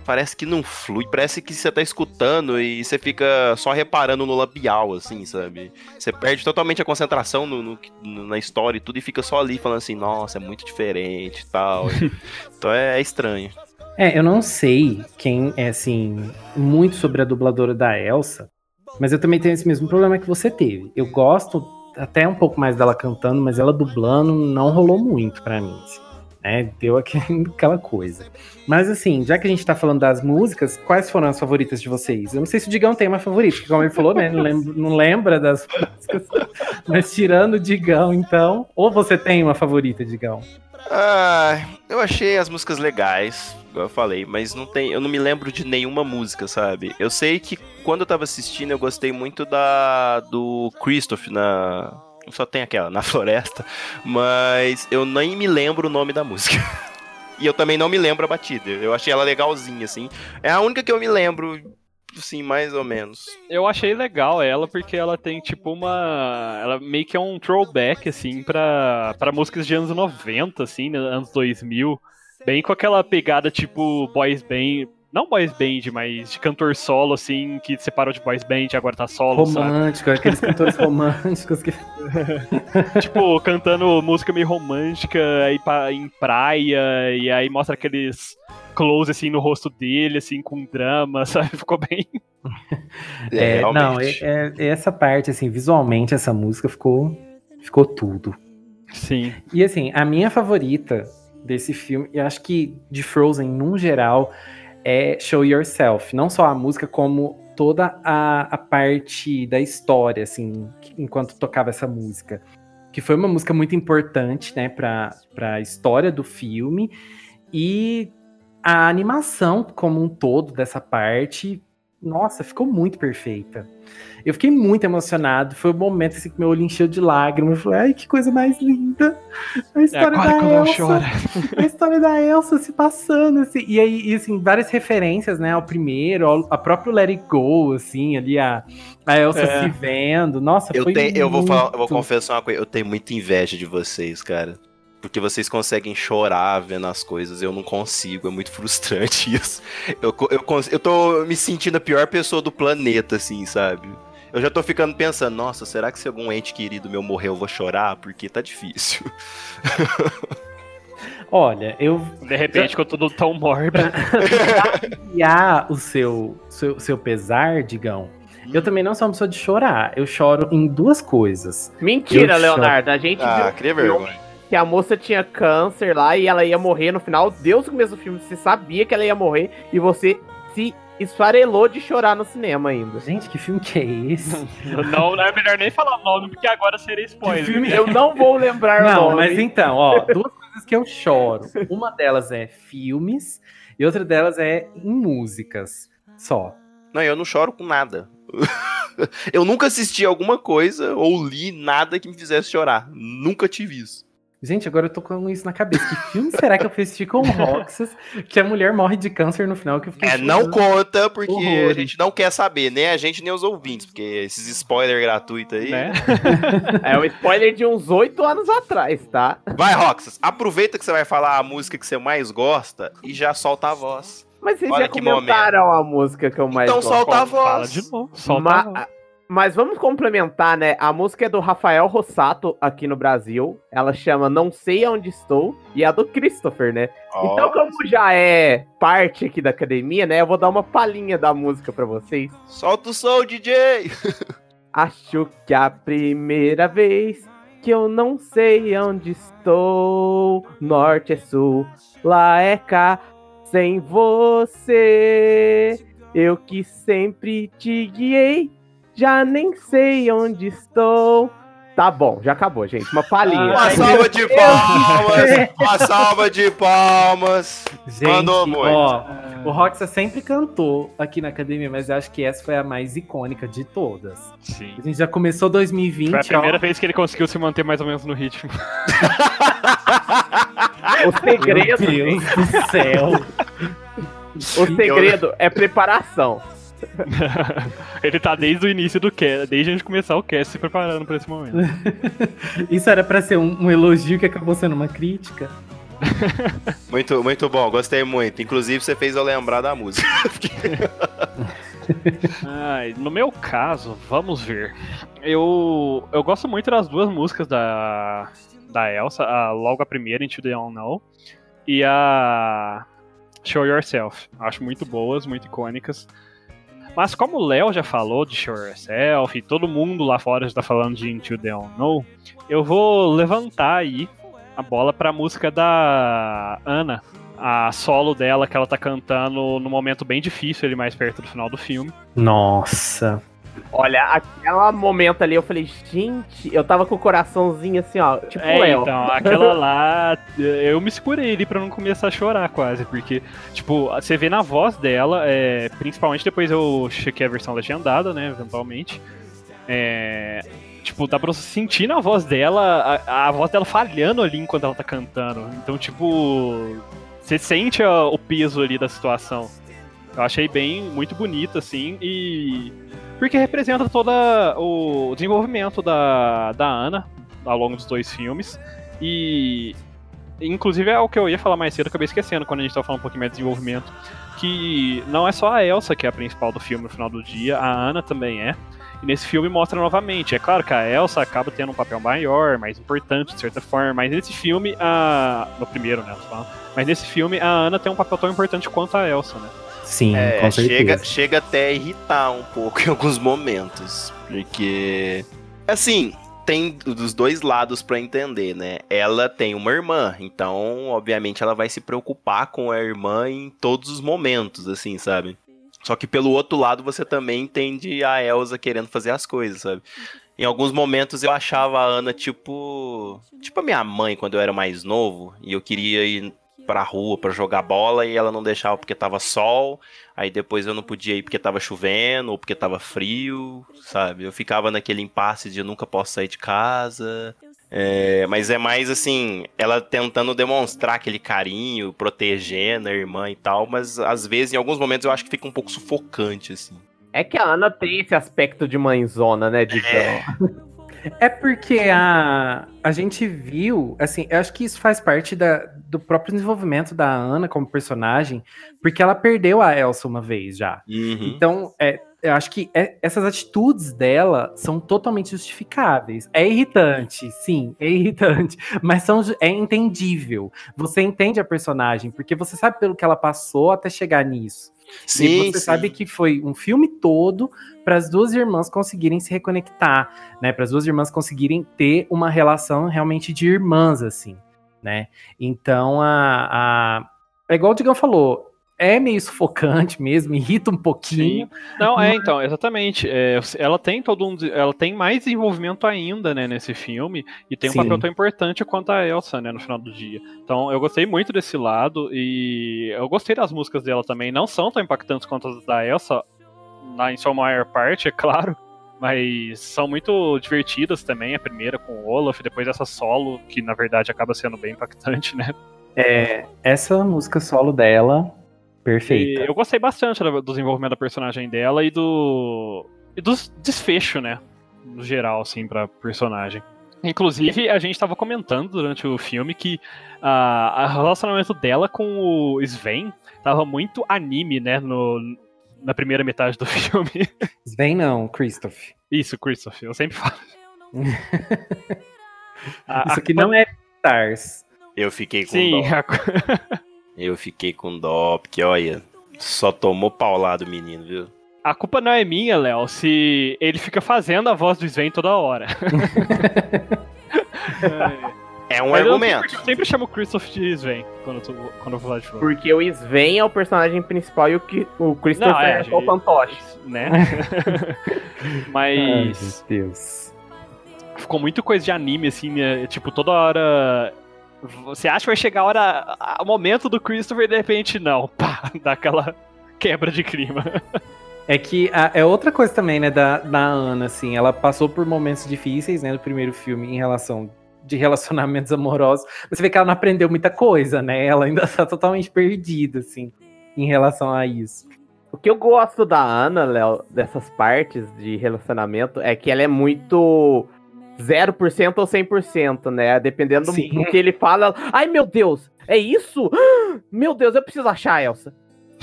parece que não flui, parece que você tá escutando e você fica só reparando no labial, assim, sabe? Você perde totalmente a concentração no, no, na história e tudo e fica só ali falando assim, nossa, é muito diferente e tal. então é, é, estranho. É, eu não sei quem é, assim, muito sobre a dubladora da Elsa, mas eu também tenho esse mesmo problema que você teve. Eu gosto até um pouco mais dela cantando, mas ela dublando não rolou muito para mim. Assim né? Deu aquela coisa. Mas assim, já que a gente tá falando das músicas, quais foram as favoritas de vocês? Eu não sei se o Digão tem uma favorita, porque como ele falou, né? Não lembra, não lembra das músicas. Mas tirando o Digão, então. Ou você tem uma favorita, Digão? Ah, eu achei as músicas legais, como eu falei, mas não tem, eu não me lembro de nenhuma música, sabe? Eu sei que quando eu tava assistindo, eu gostei muito da do Christoph na só tem aquela, na floresta, mas eu nem me lembro o nome da música. e eu também não me lembro a batida. Eu achei ela legalzinha, assim. É a única que eu me lembro, assim, mais ou menos. Eu achei legal ela porque ela tem tipo uma. Ela meio que é um throwback, assim, pra, pra músicas de anos 90, assim, né? anos 2000. Bem com aquela pegada tipo boys band, não boys band, mas de cantor solo, assim, que separou de boys band e agora tá solo, Romântico, sabe? aqueles cantores românticos que... tipo, cantando música meio romântica aí pra, em praia, e aí mostra aqueles close, assim, no rosto dele, assim, com drama, sabe? Ficou bem... É, é não, é, é, essa parte, assim, visualmente, essa música ficou, ficou tudo. Sim. E, assim, a minha favorita desse filme, e acho que de Frozen, num geral é Show Yourself. Não só a música, como toda a, a parte da história, assim, enquanto tocava essa música. Que foi uma música muito importante, né, pra, pra história do filme. E a animação como um todo dessa parte, nossa, ficou muito perfeita. Eu fiquei muito emocionado. Foi o um momento assim, que meu olho encheu de lágrimas. Eu falei, ai, que coisa mais linda. A é, história é, da Elsa. A história da Elsa se passando, assim. E aí, e, assim, várias referências, né, ao primeiro, ao, a próprio Let It Go, assim, ali, a, a Elsa é. se vendo. Nossa, eu foi tenho, Eu vou, falar, eu vou confessar uma coisa. Eu tenho muita inveja de vocês, cara porque vocês conseguem chorar vendo as coisas. Eu não consigo, é muito frustrante isso. Eu, eu, eu tô me sentindo a pior pessoa do planeta, assim, sabe? Eu já tô ficando pensando, nossa, será que se algum ente querido meu morrer eu vou chorar? Porque tá difícil. Olha, eu. De repente, ficou tudo tão mórbido. Pra o seu, seu, seu pesar, Digão, eu também não sou uma pessoa de chorar. Eu choro em duas coisas. Mentira, eu Leonardo. Choro... A gente ah, viu cria vergonha. Que a moça tinha câncer lá e ela ia morrer no final. Deus no começo do filme, você sabia que ela ia morrer e você se esfarelou de chorar no cinema ainda. Gente, que filme que é esse? não, não é melhor nem falar o nome, porque agora seria spoiler. Filme... Eu não vou lembrar não, o nome. mas então, ó, duas coisas que eu choro. Uma delas é filmes e outra delas é em músicas. Só. Não, eu não choro com nada. eu nunca assisti alguma coisa ou li nada que me fizesse chorar. Nunca tive isso. Gente, agora eu tô com isso na cabeça. Que filme será que eu assisti com Roxas que a mulher morre de câncer no final? Que eu fiquei é, não conta, porque horror. a gente não quer saber, nem a gente nem os ouvintes, porque esses spoilers gratuitos aí. Né? é um spoiler de uns oito anos atrás, tá? Vai, Roxas, aproveita que você vai falar a música que você mais gosta e já solta a voz. Mas vocês Olha já comentaram momento. a música que eu mais então gosto. Então solta a voz. Fala de novo. Solta Ma a voz. Mas vamos complementar, né? A música é do Rafael Rossato aqui no Brasil. Ela chama Não Sei Onde Estou. E é a do Christopher, né? Oh. Então, como já é parte aqui da academia, né? Eu vou dar uma palhinha da música para vocês. Solta o som, DJ! Acho que a primeira vez que eu não sei onde estou. Norte é sul, lá é cá, sem você. Eu que sempre te guiei, já nem sei onde estou. Tá bom, já acabou, gente. Uma palhinha. Uma salva de palmas! Uma salva de palmas! Gente, Mandou muito. ó, o Roxa sempre cantou aqui na academia, mas eu acho que essa foi a mais icônica de todas. Sim. A gente já começou 2020, Foi a primeira ó. vez que ele conseguiu se manter mais ou menos no ritmo. O segredo, Meu Deus do céu. o segredo é preparação. ele tá desde o início do cast, desde a gente começar o cast se preparando pra esse momento. Isso era pra ser um, um elogio que acabou sendo uma crítica. Muito, muito bom, gostei muito. Inclusive, você fez eu lembrar da música. Ai, no meu caso, vamos ver. Eu, eu gosto muito das duas músicas da, da Elsa, a, logo a primeira, Into the Unknown, e a Show Yourself. Acho muito boas, muito icônicas. Mas como o Léo já falou de Show Yourself, e todo mundo lá fora já tá falando de Into the Unknown, eu vou levantar aí a bola pra música da Ana. A solo dela que ela tá cantando no momento bem difícil, ali mais perto do final do filme. Nossa. Olha, aquela momento ali, eu falei, gente, eu tava com o coraçãozinho assim, ó, tipo É, Léo. então, aquela lá, eu me segurei ali pra não começar a chorar quase, porque, tipo, você vê na voz dela, é, principalmente depois eu chequei a versão legendada, né, eventualmente, é, tipo, dá pra você sentir na voz dela, a, a voz dela falhando ali enquanto ela tá cantando, então, tipo, você sente o peso ali da situação. Eu achei bem, muito bonito, assim, e... Porque representa todo o desenvolvimento da, da Ana ao longo dos dois filmes. E. Inclusive é o que eu ia falar mais cedo, acabei esquecendo quando a gente tava falando um pouquinho mais de desenvolvimento. Que não é só a Elsa que é a principal do filme no final do dia, a Ana também é. E nesse filme mostra novamente. É claro que a Elsa acaba tendo um papel maior, mais importante de certa forma, mas nesse filme, a. No primeiro, né? Mas nesse filme a Ana tem um papel tão importante quanto a Elsa, né? Sim, É, com certeza. chega, chega até a irritar um pouco em alguns momentos. Porque. Assim, tem dos dois lados pra entender, né? Ela tem uma irmã, então, obviamente, ela vai se preocupar com a irmã em todos os momentos, assim, sabe? Só que pelo outro lado, você também entende a Elsa querendo fazer as coisas, sabe? Em alguns momentos eu achava a Ana tipo. Tipo a minha mãe quando eu era mais novo. E eu queria ir pra rua pra jogar bola e ela não deixava porque tava sol. Aí depois eu não podia ir porque tava chovendo ou porque tava frio, sabe? Eu ficava naquele impasse de eu nunca posso sair de casa. É, mas é mais assim, ela tentando demonstrar aquele carinho, protegendo a irmã e tal, mas às vezes, em alguns momentos, eu acho que fica um pouco sufocante, assim. É que a Ana tem esse aspecto de mãezona, né, digamos. É porque a, a gente viu, assim, eu acho que isso faz parte da, do próprio desenvolvimento da Ana como personagem, porque ela perdeu a Elsa uma vez já. Uhum. Então, é, eu acho que é- essas atitudes dela são totalmente justificáveis. É irritante, sim, é irritante, mas são, é entendível. Você entende a personagem, porque você sabe pelo que ela passou até chegar nisso. E você sabe que foi um filme todo para as duas irmãs conseguirem se reconectar, né? Para as duas irmãs conseguirem ter uma relação realmente de irmãs, assim, né? Então, a, a... é igual o Digão falou, é meio sufocante mesmo, irrita um pouquinho. Não, é, então, exatamente. É, ela tem todo um. Ela tem mais desenvolvimento ainda, né, nesse filme, e tem um Sim. papel tão importante quanto a Elsa, né, no final do dia. Então, eu gostei muito desse lado, e eu gostei das músicas dela também. Não são tão impactantes quanto as da Elsa, na, em sua maior parte, é claro. Mas são muito divertidas também, a primeira com o Olaf, depois essa solo, que na verdade acaba sendo bem impactante, né? É, essa música solo dela, Perfeita. eu gostei bastante do desenvolvimento da personagem dela e do. e dos desfecho, né? No geral, assim, pra personagem. Inclusive, a gente tava comentando durante o filme que o relacionamento dela com o Sven tava muito anime, né? No, na primeira metade do filme. Sven não, Christoph. Isso, Christopher, eu sempre falo. A- Isso aqui não é Stars. Eu fiquei com Sim, dó. a, Eu fiquei com dó, porque olha, só tomou paulado o menino, viu? a culpa não é minha, Léo, se ele fica fazendo a voz do Sven toda hora. É. Um Mas argumento. sempre, eu sempre chamo o Christoph de Sven quando eu, tô, quando eu vou falar de Frozen. Porque o Sven é o personagem principal e o, que, o Christopher Não, é, é, o fantoche. Né? Ai, Mas meu Deus. ficou muito coisa de anime, assim, né? Tipo, toda hora. Você acha que vai chegar a hora. O momento do Christopher e de repente não. Pá, dá aquela quebra de clima. É que a- é outra coisa também, né, da, da Ana, assim, ela passou por momentos difíceis, né, no primeiro filme, em relação de relacionamentos amorosos. Você vê que ela não aprendeu muita coisa, né? Ela ainda tá totalmente perdida, assim, em relação a isso. O que eu gosto da Ana, Léo, dessas partes de relacionamento, é que ela é muito 0% ou 100%, né? Dependendo do, Sim. do que ele fala. Ai, meu Deus, é isso? Meu Deus, eu preciso achar a Elsa.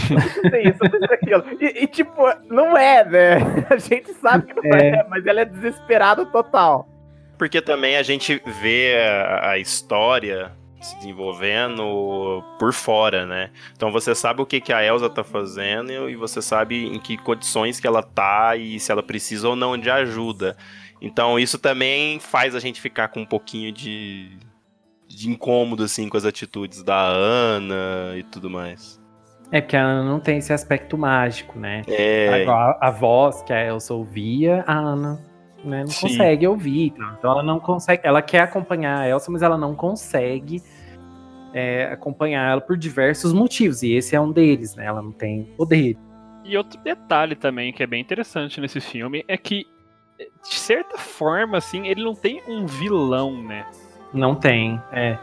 Eu preciso isso, eu preciso daquilo. E, e, tipo, não é, né? A gente sabe que não é, É. mas ela é desesperada total. Porque também a gente vê a, a história se desenvolvendo por fora, né? Então você sabe o que, que a Elsa tá fazendo e você sabe em que condições que ela tá e se ela precisa ou não de ajuda. Então isso também faz a gente ficar com um pouquinho de, de incômodo, assim, com as atitudes da Ana e tudo mais. É porque a Ana não tem esse aspecto mágico, né? É, Agora, a, a voz que a Elsa ouvia, a Ana né, não Sim. consegue ouvir. tá? Então ela não consegue. Ela quer acompanhar a Elsa, mas ela não consegue é, acompanhar ela por diversos motivos. E esse é um deles, né? Ela não tem poder. E outro detalhe também que é bem interessante nesse filme é que, de certa forma, assim, ele não tem um vilão, né? Não tem. É.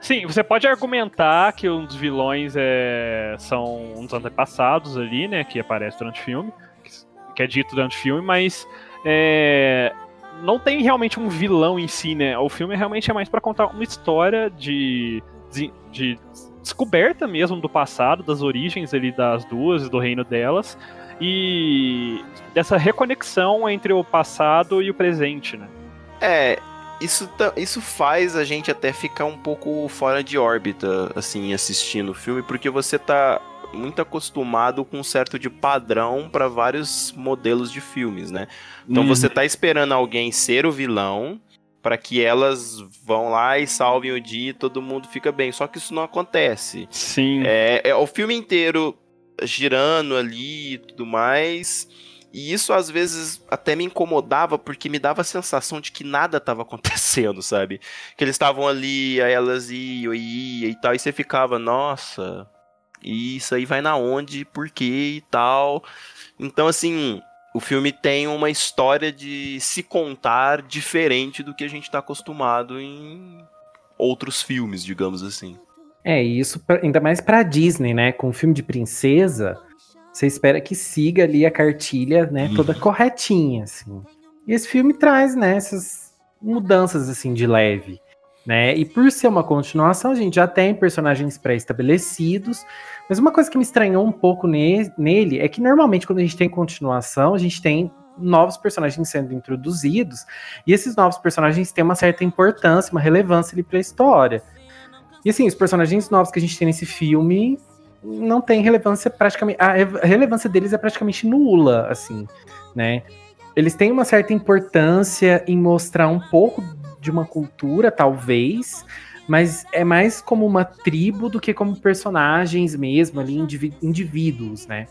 Sim, você pode argumentar que um dos vilões é, são uns antepassados ali, né? Que aparece durante o filme, que é dito durante o filme, mas é, não tem realmente um vilão em si, né? O filme realmente é mais pra contar uma história de, de, de descoberta mesmo do passado, das origens ali das duas, do reino delas, e dessa reconexão entre o passado e o presente, né? É, isso, isso faz a gente até ficar um pouco fora de órbita, assim, assistindo o filme, porque você tá muito acostumado com um certo de padrão para vários modelos de filmes, né? Então Uhum. você tá esperando alguém ser o vilão para que elas vão lá e salvem o dia e todo mundo fica bem. Só que isso não acontece. Sim. É, é o filme inteiro girando ali e tudo mais. E isso às vezes até me incomodava porque me dava a sensação de que nada estava acontecendo, sabe? Que eles estavam ali, aí elas iam e ia e tal, e você ficava, nossa, isso aí vai na onde, por quê e tal. Então, assim, o filme tem uma história de se contar diferente do que a gente tá acostumado em outros filmes, digamos assim. É, e isso pra- ainda mais pra Disney, né? Com um filme de princesa, você espera que siga ali a cartilha, né? Toda Uhum. corretinha, assim. E esse filme traz, né? Essas mudanças, assim, de leve, né? E por ser uma continuação, a gente já tem personagens pré-estabelecidos. Mas uma coisa que me estranhou um pouco ne- nele é que normalmente quando a gente tem continuação, a gente tem novos personagens sendo introduzidos. E esses novos personagens têm uma certa importância, uma relevância ali pra história. E assim, os personagens novos que a gente tem nesse filme não tem relevância praticamente. A re- a relevância deles é praticamente nula, assim, né? Eles têm uma certa importância em mostrar um pouco de uma cultura, talvez, mas é mais como uma tribo do que como personagens mesmo, ali, indiví- indivíduos, né?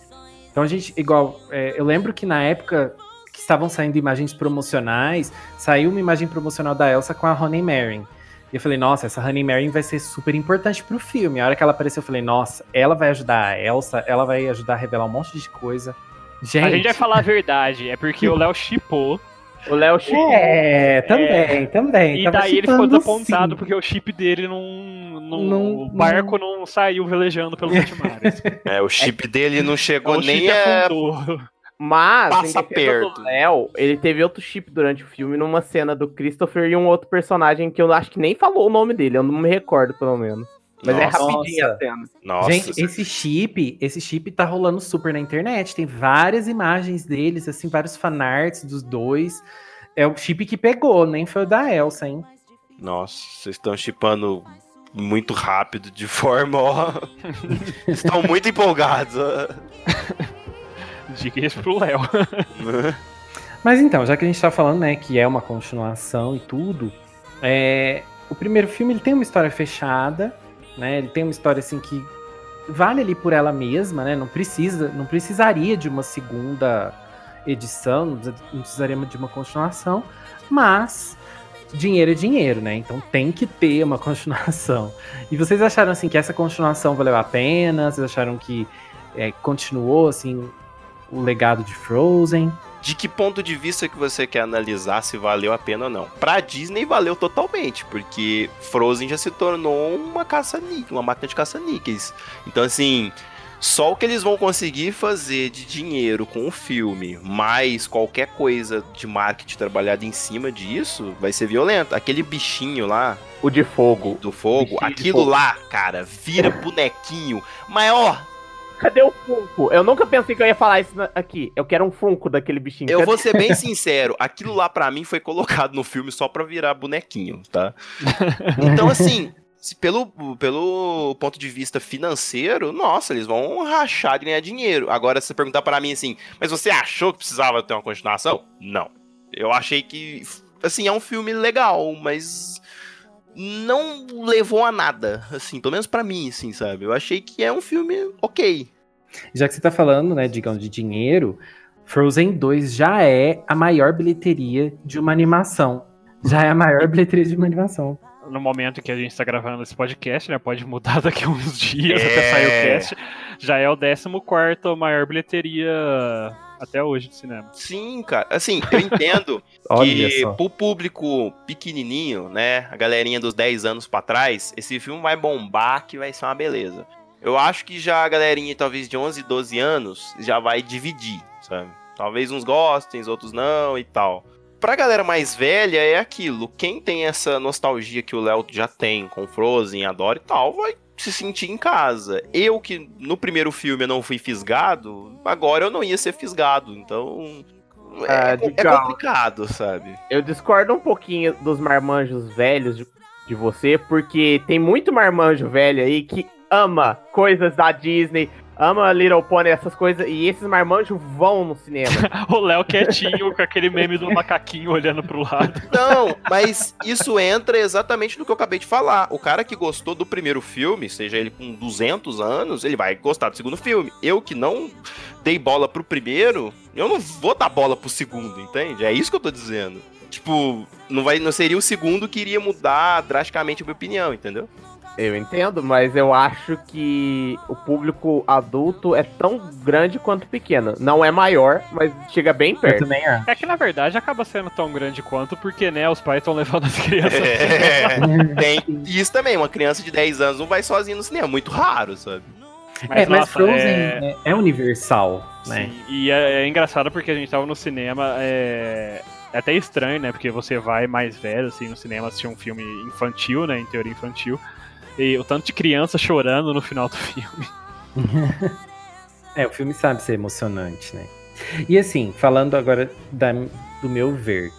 Então a gente, igual, é, eu lembro que na época que estavam saindo imagens promocionais, saiu uma imagem promocional da Elsa com a Honey Marin. E eu falei, nossa, essa Honey Marin vai ser super importante pro filme. A hora que ela apareceu, eu falei, nossa, ela vai ajudar a Elsa, ela vai ajudar a revelar um monte de coisa. Gente. A gente vai falar a verdade, é porque o Léo chipou. O Léo Chico. É, também, também. E Tava daí ele ficou desapontado sim. porque o chip dele não. não- Não- o barco não, saiu velejando pelos sete mares. É, o chip dele não chegou nem chip a afundou. Mas, Passa perto. do Léo, ele teve outro chip durante o filme, numa cena do Christopher e um outro personagem que eu acho que nem falou o nome dele, eu não me recordo, pelo menos. Mas é Nossa. rapidinho Nossa. a cena. Nossa, Gente, você- esse chip, esse chip tá rolando super na internet. Tem várias imagens deles, assim, vários fanarts dos dois. É o chip que pegou, nem foi o da Elsa, hein? Nossa, vocês estão chipando muito rápido, de forma, ó. Estão muito empolgados. Isso pro Léo. Mas então, já que a gente tá falando, né, que é uma continuação e tudo, é, o primeiro filme ele tem uma história fechada, né? Ele tem uma história assim que vale ali por ela mesma, né? Não precisa, não precisaria de uma segunda edição, não precisaria de uma continuação, mas dinheiro é dinheiro, né? Então tem que ter uma continuação. E vocês acharam assim que essa continuação valeu a pena? Vocês acharam que é, continuou assim o legado de Frozen? De que ponto de vista que você quer analisar se valeu a pena ou não? Pra Disney valeu totalmente, porque Frozen já se tornou uma caça-níqueis, uma máquina de caça-níqueis. Então assim, só o que eles vão conseguir fazer de dinheiro com o filme, mais qualquer coisa de marketing trabalhada em cima disso, vai ser violento. Aquele bichinho lá. O de fogo. Do fogo, Bichinho aquilo fogo. lá, cara, vira bonequinho maior. Cadê o Funko? Eu nunca pensei que eu ia falar isso aqui. Eu quero um Funko daquele bichinho. Eu Cadê? vou ser bem sincero, aquilo lá pra mim foi colocado no filme só pra virar bonequinho, tá? Então, assim, se pelo, pelo ponto de vista financeiro, nossa, eles vão rachar de ganhar dinheiro. Agora, se você perguntar pra mim assim, mas você achou que precisava ter uma continuação? Não. Eu achei que, assim, é um filme legal, mas não levou a nada, assim, pelo menos pra mim, assim, sabe? Eu achei que é um filme ok. Já que você tá falando, né, digamos, de dinheiro, Frozen 2 já é a maior bilheteria de uma animação. Já é a maior bilheteria de uma animação. No momento que a gente tá gravando esse podcast, né? Pode mudar daqui a uns dias É. até sair o cast. Já é o 14 maior bilheteria até hoje de cinema. Sim, cara. Assim, eu entendo que pro público pequenininho, né, a galerinha dos 10 anos pra trás, esse filme vai bombar, que vai ser uma beleza. Eu acho que já a galerinha talvez de 11, 12 anos já vai dividir, sabe? Talvez uns gostem, outros não e tal. Pra galera mais velha é aquilo, quem tem essa nostalgia que o Léo já tem com Frozen, adora e tal, vai se sentir em casa. Eu que no primeiro filme eu não fui fisgado, agora eu não ia ser fisgado, então Ah, é, é complicado, sabe? Eu discordo um pouquinho dos marmanjos velhos de, de você, porque tem muito marmanjo velho aí que ama coisas da Disney, ama Little Pony, essas coisas, e esses marmanjos vão no cinema. O Léo quietinho com aquele meme do macaquinho olhando pro lado. Não, mas isso entra exatamente no que eu acabei de falar. O cara que gostou do primeiro filme, seja ele com 200 anos, ele vai gostar do segundo filme. Eu que não dei bola pro primeiro, eu não vou dar bola pro segundo, entende? É isso que eu tô dizendo. Tipo, não, vai, não seria o segundo que iria mudar drasticamente a minha opinião, entendeu? Eu entendo, mas eu acho que o público adulto é tão grande quanto pequeno. Não é maior, mas chega bem Eu perto. também acho. É que na verdade acaba sendo tão grande quanto, porque, né, os pais estão levando as crianças. É, tem isso também. Uma criança de 10 anos não vai sozinha no cinema. Muito raro, sabe? é, mas nossa, Frozen é- é... é universal, né? Sim, e é, é engraçado porque a gente tava no cinema, é... é até estranho, né? Porque você vai mais velho, assim, no cinema assistir um filme infantil, né? Em teoria infantil. E o tanto de criança chorando no final do filme. É, o filme sabe ser emocionante, né? E assim, falando agora da- do meu ver,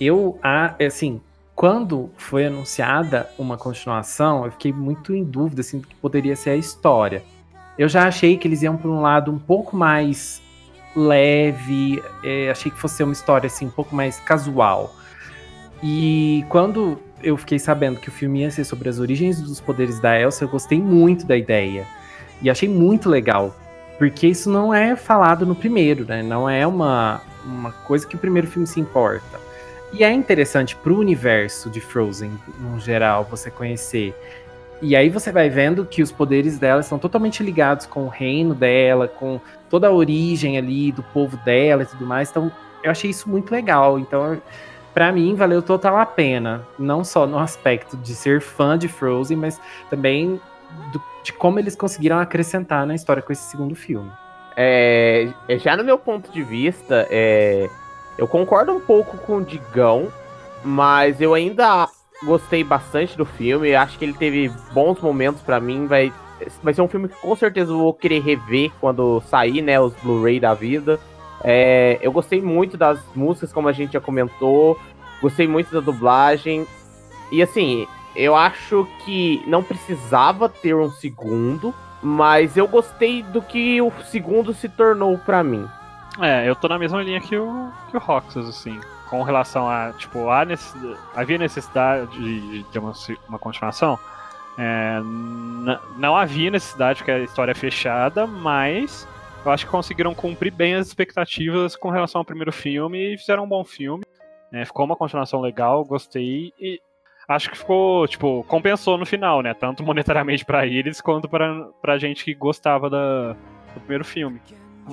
eu, a- assim, quando foi anunciada uma continuação, eu fiquei muito em dúvida, assim, do que poderia ser a história. Eu já achei que eles iam para um lado um pouco mais leve, é, achei que fosse uma história, assim, um pouco mais casual. E quando eu fiquei sabendo que o filme ia ser sobre as origens dos poderes da Elsa, eu gostei muito da ideia. E achei muito legal. Porque isso não é falado no primeiro, né? Não é uma, uma coisa que o primeiro filme se importa. E é interessante pro universo de Frozen, no geral, você conhecer. E aí você vai vendo que os poderes dela são totalmente ligados com o reino dela, com toda a origem ali do povo dela e tudo mais. Então, eu achei isso muito legal. Então, pra mim, valeu total a pena. Não só no aspecto de ser fã de Frozen, mas também do- de como eles conseguiram acrescentar na história com esse segundo filme. É, é, já no meu ponto de vista, é, eu concordo um pouco com o Digão, mas eu ainda gostei bastante do filme. Acho que ele teve bons momentos pra mim. Vai, vai ser um filme que com certeza eu vou querer rever quando sair, né? Os Blu-ray da vida. É, eu gostei muito das músicas, como a gente já comentou. Gostei muito da dublagem. E assim, eu acho que não precisava ter um segundo. Mas eu gostei do que o segundo se tornou pra mim. É, eu tô na mesma linha que o, que o Roxas, assim. com relação a, tipo, a havia necessidade de, de uma, uma continuação? É, não havia necessidade porque a história é fechada, mas eu acho que conseguiram cumprir bem as expectativas com relação ao primeiro filme e fizeram um bom filme. É, ficou uma continuação legal, gostei e acho que ficou, tipo, compensou no final, né? Tanto monetariamente para eles quanto pra, pra gente que gostava da, do primeiro filme.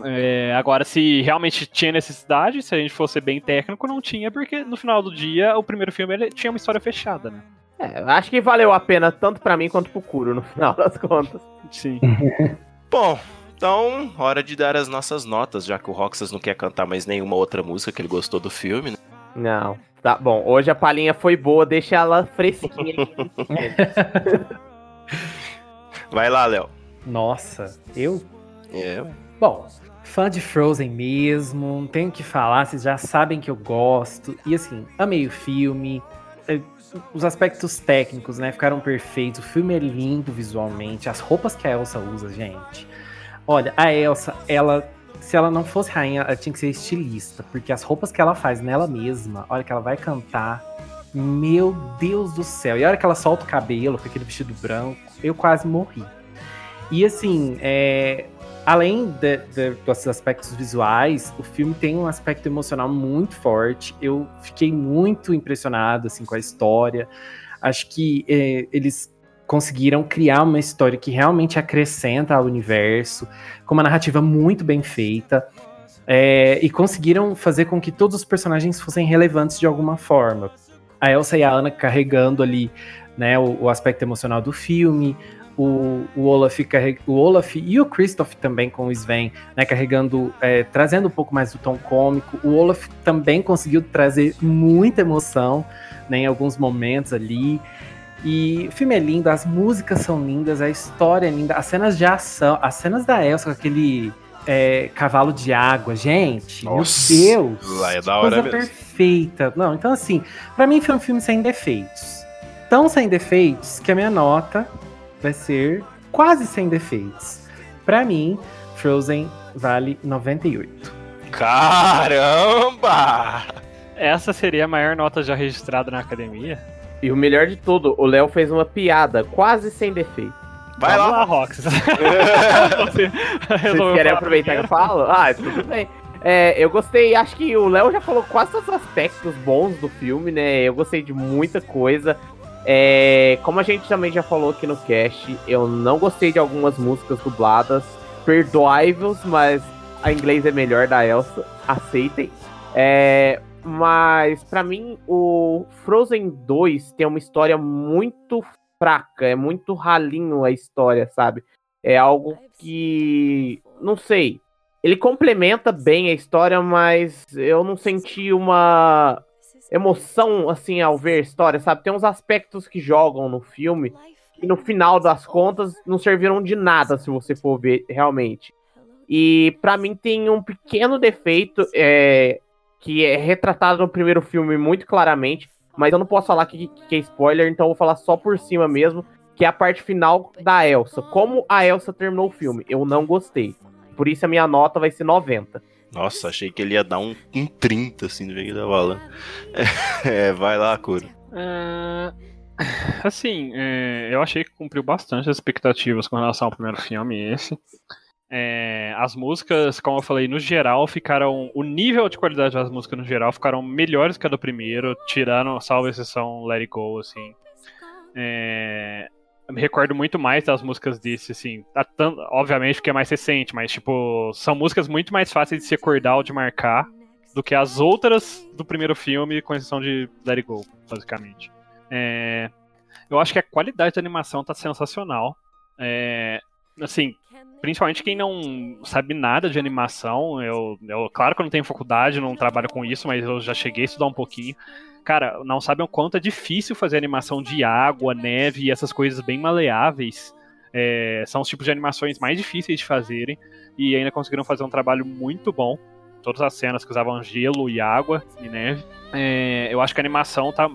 É, agora, se realmente tinha necessidade, se a gente fosse bem técnico, não tinha, porque no final do dia o primeiro filme ele tinha uma história fechada, né? É, acho que valeu a pena tanto para mim quanto pro Kuro, no final das contas. Sim. Bom, então, hora de dar as nossas notas, já que o Roxas não quer cantar mais nenhuma outra música que ele gostou do filme, né? Não. Tá bom, hoje a palhinha foi boa, deixa ela fresquinha. Vai lá, Léo. Nossa, eu? É. Bom, fã de Frozen mesmo, não tenho o que falar, vocês já sabem que eu gosto. E assim, amei o filme. É, os aspectos técnicos, né, ficaram perfeitos. O filme é lindo visualmente. As roupas que a Elsa usa, gente. Olha, a Elsa, ela se ela não fosse rainha, ela tinha que ser estilista, porque as roupas que ela faz nela mesma, olha que ela vai cantar, meu Deus do céu. E a hora que ela solta o cabelo com aquele vestido branco, eu quase morri. E assim, é, além de, de, dos aspectos visuais, o filme tem um aspecto emocional muito forte. Eu fiquei muito impressionado assim com a história. Acho que é, eles conseguiram criar uma história que realmente acrescenta ao universo, com uma narrativa muito bem feita. É, e conseguiram fazer com que todos os personagens fossem relevantes de alguma forma. A Elsa e a Anna carregando ali né, o, o aspecto emocional do filme, o, o, Olaf, o Olaf e o Christoph também com o Sven, né, carregando, é, trazendo um pouco mais do tom cômico. O Olaf também conseguiu trazer muita emoção né, em alguns momentos ali. E o filme é lindo, as músicas são lindas, a história é linda, as cenas de ação, as cenas da Elsa com aquele é, cavalo de água, gente, Nossa, meu Deus, lá é da hora coisa mesmo. perfeita. Não, então assim, para mim foi um filme sem defeitos, tão sem defeitos que a minha nota vai ser quase sem defeitos. Para mim, Frozen vale 98. Caramba! Essa seria a maior nota já registrada na academia? E o melhor de tudo, o Léo fez uma piada quase sem defeito. Vai Vamos lá, lá Rox. Vocês querem aproveitar que eu falo? Ah, tudo bem. É, eu gostei, acho que o Léo já falou quase todos os aspectos bons do filme, né? Eu gostei de muita coisa. É, como a gente também já falou aqui no cast, eu não gostei de algumas músicas dubladas, perdoáveis, mas a inglês é melhor da Elsa, aceitem. É, mas para mim o Frozen 2 tem uma história muito fraca, é muito ralinho a história, sabe? É algo que não sei. Ele complementa bem a história, mas eu não senti uma emoção assim ao ver a história, sabe? Tem uns aspectos que jogam no filme e no final das contas não serviram de nada se você for ver realmente. E para mim tem um pequeno defeito, é, que é retratado no primeiro filme muito claramente, mas eu não posso falar que, que é spoiler, então eu vou falar só por cima mesmo, que é a parte final da Elsa. Como a Elsa terminou o filme, eu não gostei. Por isso a minha nota vai ser 90. Nossa, achei que ele ia dar um, um 30, assim, do jeito que tava. É, vai lá, Cura. Uh, assim, é, eu achei que cumpriu bastante as expectativas com relação ao primeiro filme, esse. É, as músicas, como eu falei, no geral ficaram. O nível de qualidade das músicas no geral ficaram melhores que a do primeiro, tirando, salvo exceção, Let It Go, assim. É, eu me recordo muito mais das músicas desse, assim. Obviamente porque é mais recente, mas, tipo, são músicas muito mais fáceis de se acordar ou de marcar do que as outras do primeiro filme, com exceção de Let It Go, basicamente. É, eu acho que a qualidade da animação tá sensacional. É, assim, principalmente quem não sabe nada de animação, eu, eu claro que eu não tenho faculdade, não trabalho com isso, mas eu já cheguei a estudar um pouquinho. Cara, não sabem o quanto é difícil fazer animação de água, neve e essas coisas bem maleáveis. É, são os tipos de animações mais difíceis de fazerem e ainda conseguiram fazer um trabalho muito bom. Todas as cenas que usavam gelo e água e neve. É, eu acho que a animação tá,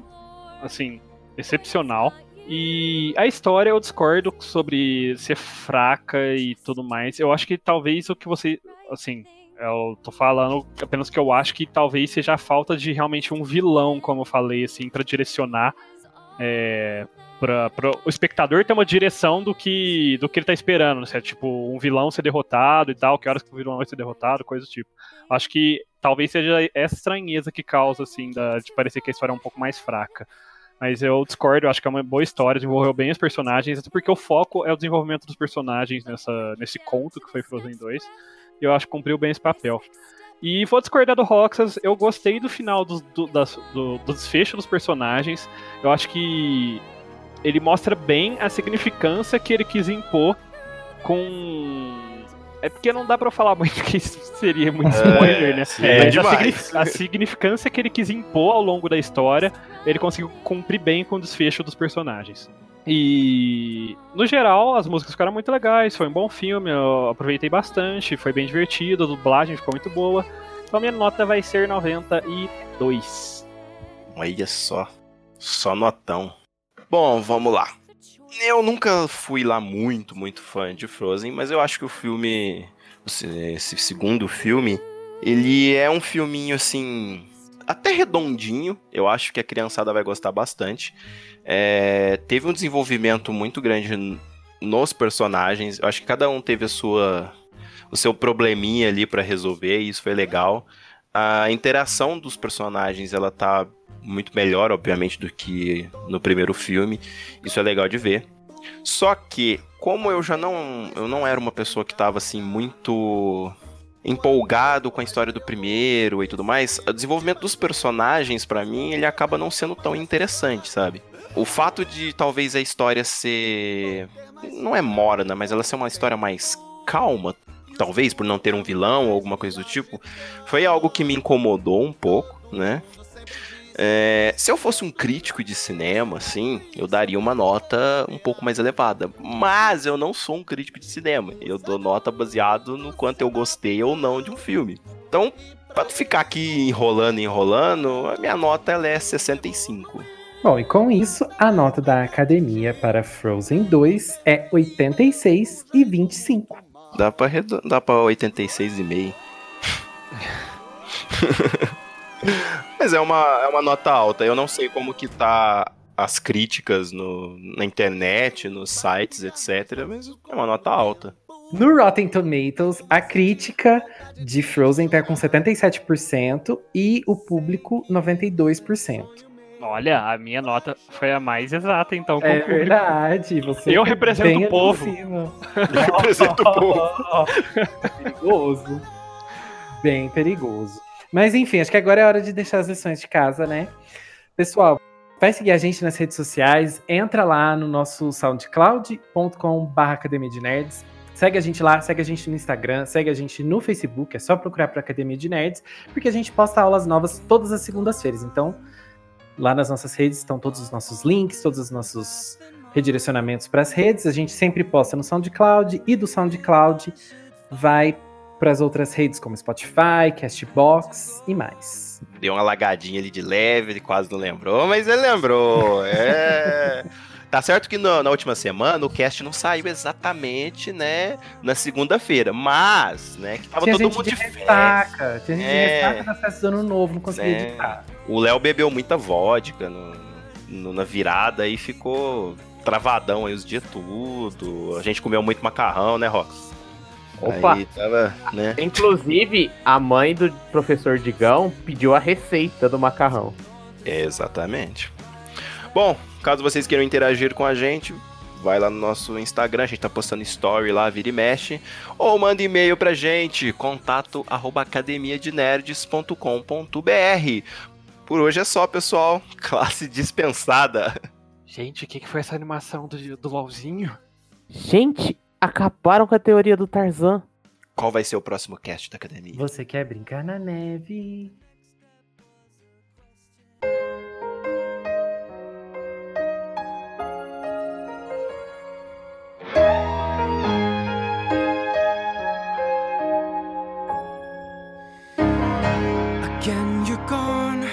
assim, excepcional. E a história eu discordo sobre ser fraca e tudo mais. Eu acho que talvez o que você. Assim, Eu tô falando apenas que eu acho que talvez seja a falta de realmente um vilão, como eu falei, assim, para direcionar. É, pra, pra, o espectador ter uma direção do que do que ele tá esperando, né? Tipo, um vilão ser derrotado e tal, que horas que o vilão vai ser derrotado, coisa do tipo. Acho que talvez seja essa estranheza que causa, assim, da, de parecer que a história é um pouco mais fraca. Mas eu discordo, eu acho que é uma boa história, desenvolveu bem os personagens, até porque o foco é o desenvolvimento dos personagens nessa, nesse conto que foi Frozen 2. E eu acho que cumpriu bem esse papel. E vou discordar do Roxas, eu gostei do final do, do, das, do, do desfecho dos personagens. Eu acho que ele mostra bem a significância que ele quis impor com. É porque não dá pra falar muito que isso seria muito spoiler, é, né? É, Mas a, a, significância que ele quis impor ao longo da história, ele conseguiu cumprir bem com o desfecho dos personagens. E no geral, as músicas ficaram muito legais, foi um bom filme, eu aproveitei bastante, foi bem divertido, a dublagem ficou muito boa. Então minha nota vai ser 92. Olha só, só notão. Bom, vamos lá. Eu nunca fui lá muito, muito fã de Frozen, mas eu acho que o filme, esse segundo filme, ele é um filminho assim, até redondinho. Eu acho que a criançada vai gostar bastante. É, teve um desenvolvimento muito grande nos personagens. Eu acho que cada um teve a sua, o seu probleminha ali para resolver, e isso foi legal. A interação dos personagens, ela tá muito melhor, obviamente, do que no primeiro filme. Isso é legal de ver. Só que, como eu já não, eu não era uma pessoa que estava assim muito empolgado com a história do primeiro e tudo mais, o desenvolvimento dos personagens para mim, ele acaba não sendo tão interessante, sabe? O fato de talvez a história ser não é morna, mas ela ser uma história mais calma, talvez por não ter um vilão ou alguma coisa do tipo, foi algo que me incomodou um pouco, né? É, se eu fosse um crítico de cinema, assim, eu daria uma nota um pouco mais elevada. Mas eu não sou um crítico de cinema. Eu dou nota baseado no quanto eu gostei ou não de um filme. Então, para ficar aqui enrolando e enrolando, a minha nota ela é 65. Bom, e com isso, a nota da academia para Frozen 2 é 86 e 25. Dá pra, dá pra 86,5. Mas é uma, é uma nota alta. Eu não sei como que tá as críticas no, na internet, nos sites, etc. Mas é uma nota alta. No Rotten Tomatoes, a crítica de Frozen tá com 77% e o público 92%. Olha, a minha nota foi a mais exata, então. é verdade. Você eu represento o povo. Eu represento o povo. perigoso. Bem perigoso. Mas enfim, acho que agora é hora de deixar as lições de casa, né? Pessoal, vai seguir a gente nas redes sociais, entra lá no nosso soundcloud.com.br Academia de Nerds. Segue a gente lá, segue a gente no Instagram, segue a gente no Facebook, é só procurar para Academia de Nerds, porque a gente posta aulas novas todas as segundas-feiras. Então, lá nas nossas redes estão todos os nossos links, todos os nossos redirecionamentos para as redes. A gente sempre posta no SoundCloud e do SoundCloud vai para as outras redes como Spotify, Castbox e mais. Deu uma lagadinha ali de leve, ele quase não lembrou, mas ele lembrou. É. Tá certo que no, na última semana o cast não saiu exatamente, né, na segunda-feira, mas, né, que tava tinha todo mundo de, de ressaca, tinha gente é, de ressaca na festa do ano novo, não conseguia é, editar. O Léo bebeu muita vodka no, no, na virada e ficou travadão aí os dias tudo. A gente comeu muito macarrão, né, Rox? Opa! Tava, né? Inclusive, a mãe do professor Digão pediu a receita do macarrão. Exatamente. Bom, caso vocês queiram interagir com a gente, vai lá no nosso Instagram, a gente tá postando story lá, vira e mexe, ou manda e-mail pra gente, contato arroba academiadenerds.com.br. Por hoje é só, pessoal. Classe dispensada. Gente, o que, que foi essa animação do, do LOLzinho? Gente, acabaram com a teoria do Tarzan. Qual vai ser o próximo cast da academia? Você quer brincar na neve? Again you're gone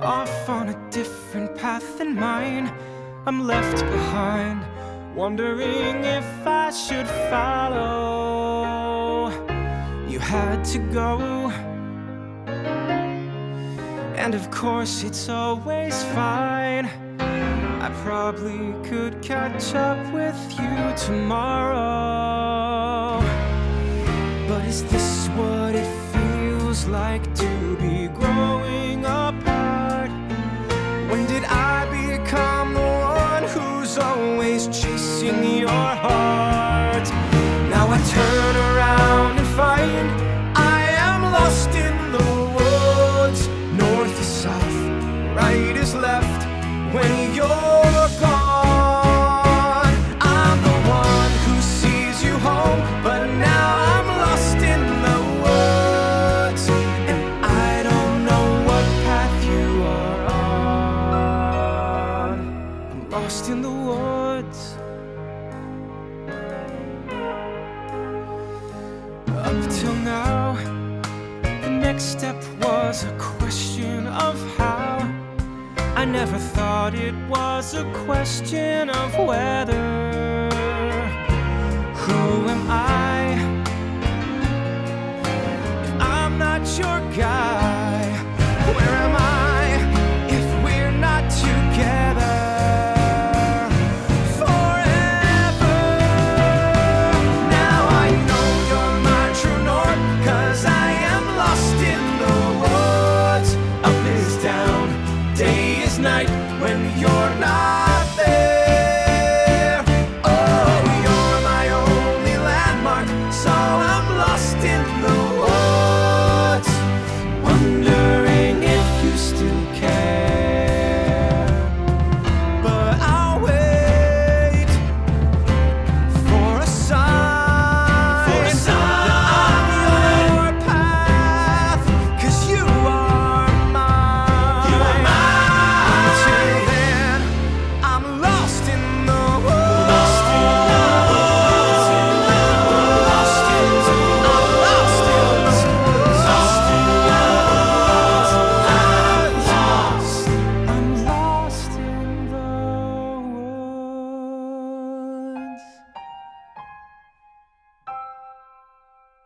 Off on a different path than mine I'm left behind wondering if I should follow. You had to go. And of course, it's always fine. I probably could catch up with you tomorrow. But is this what it feels like to turn around and find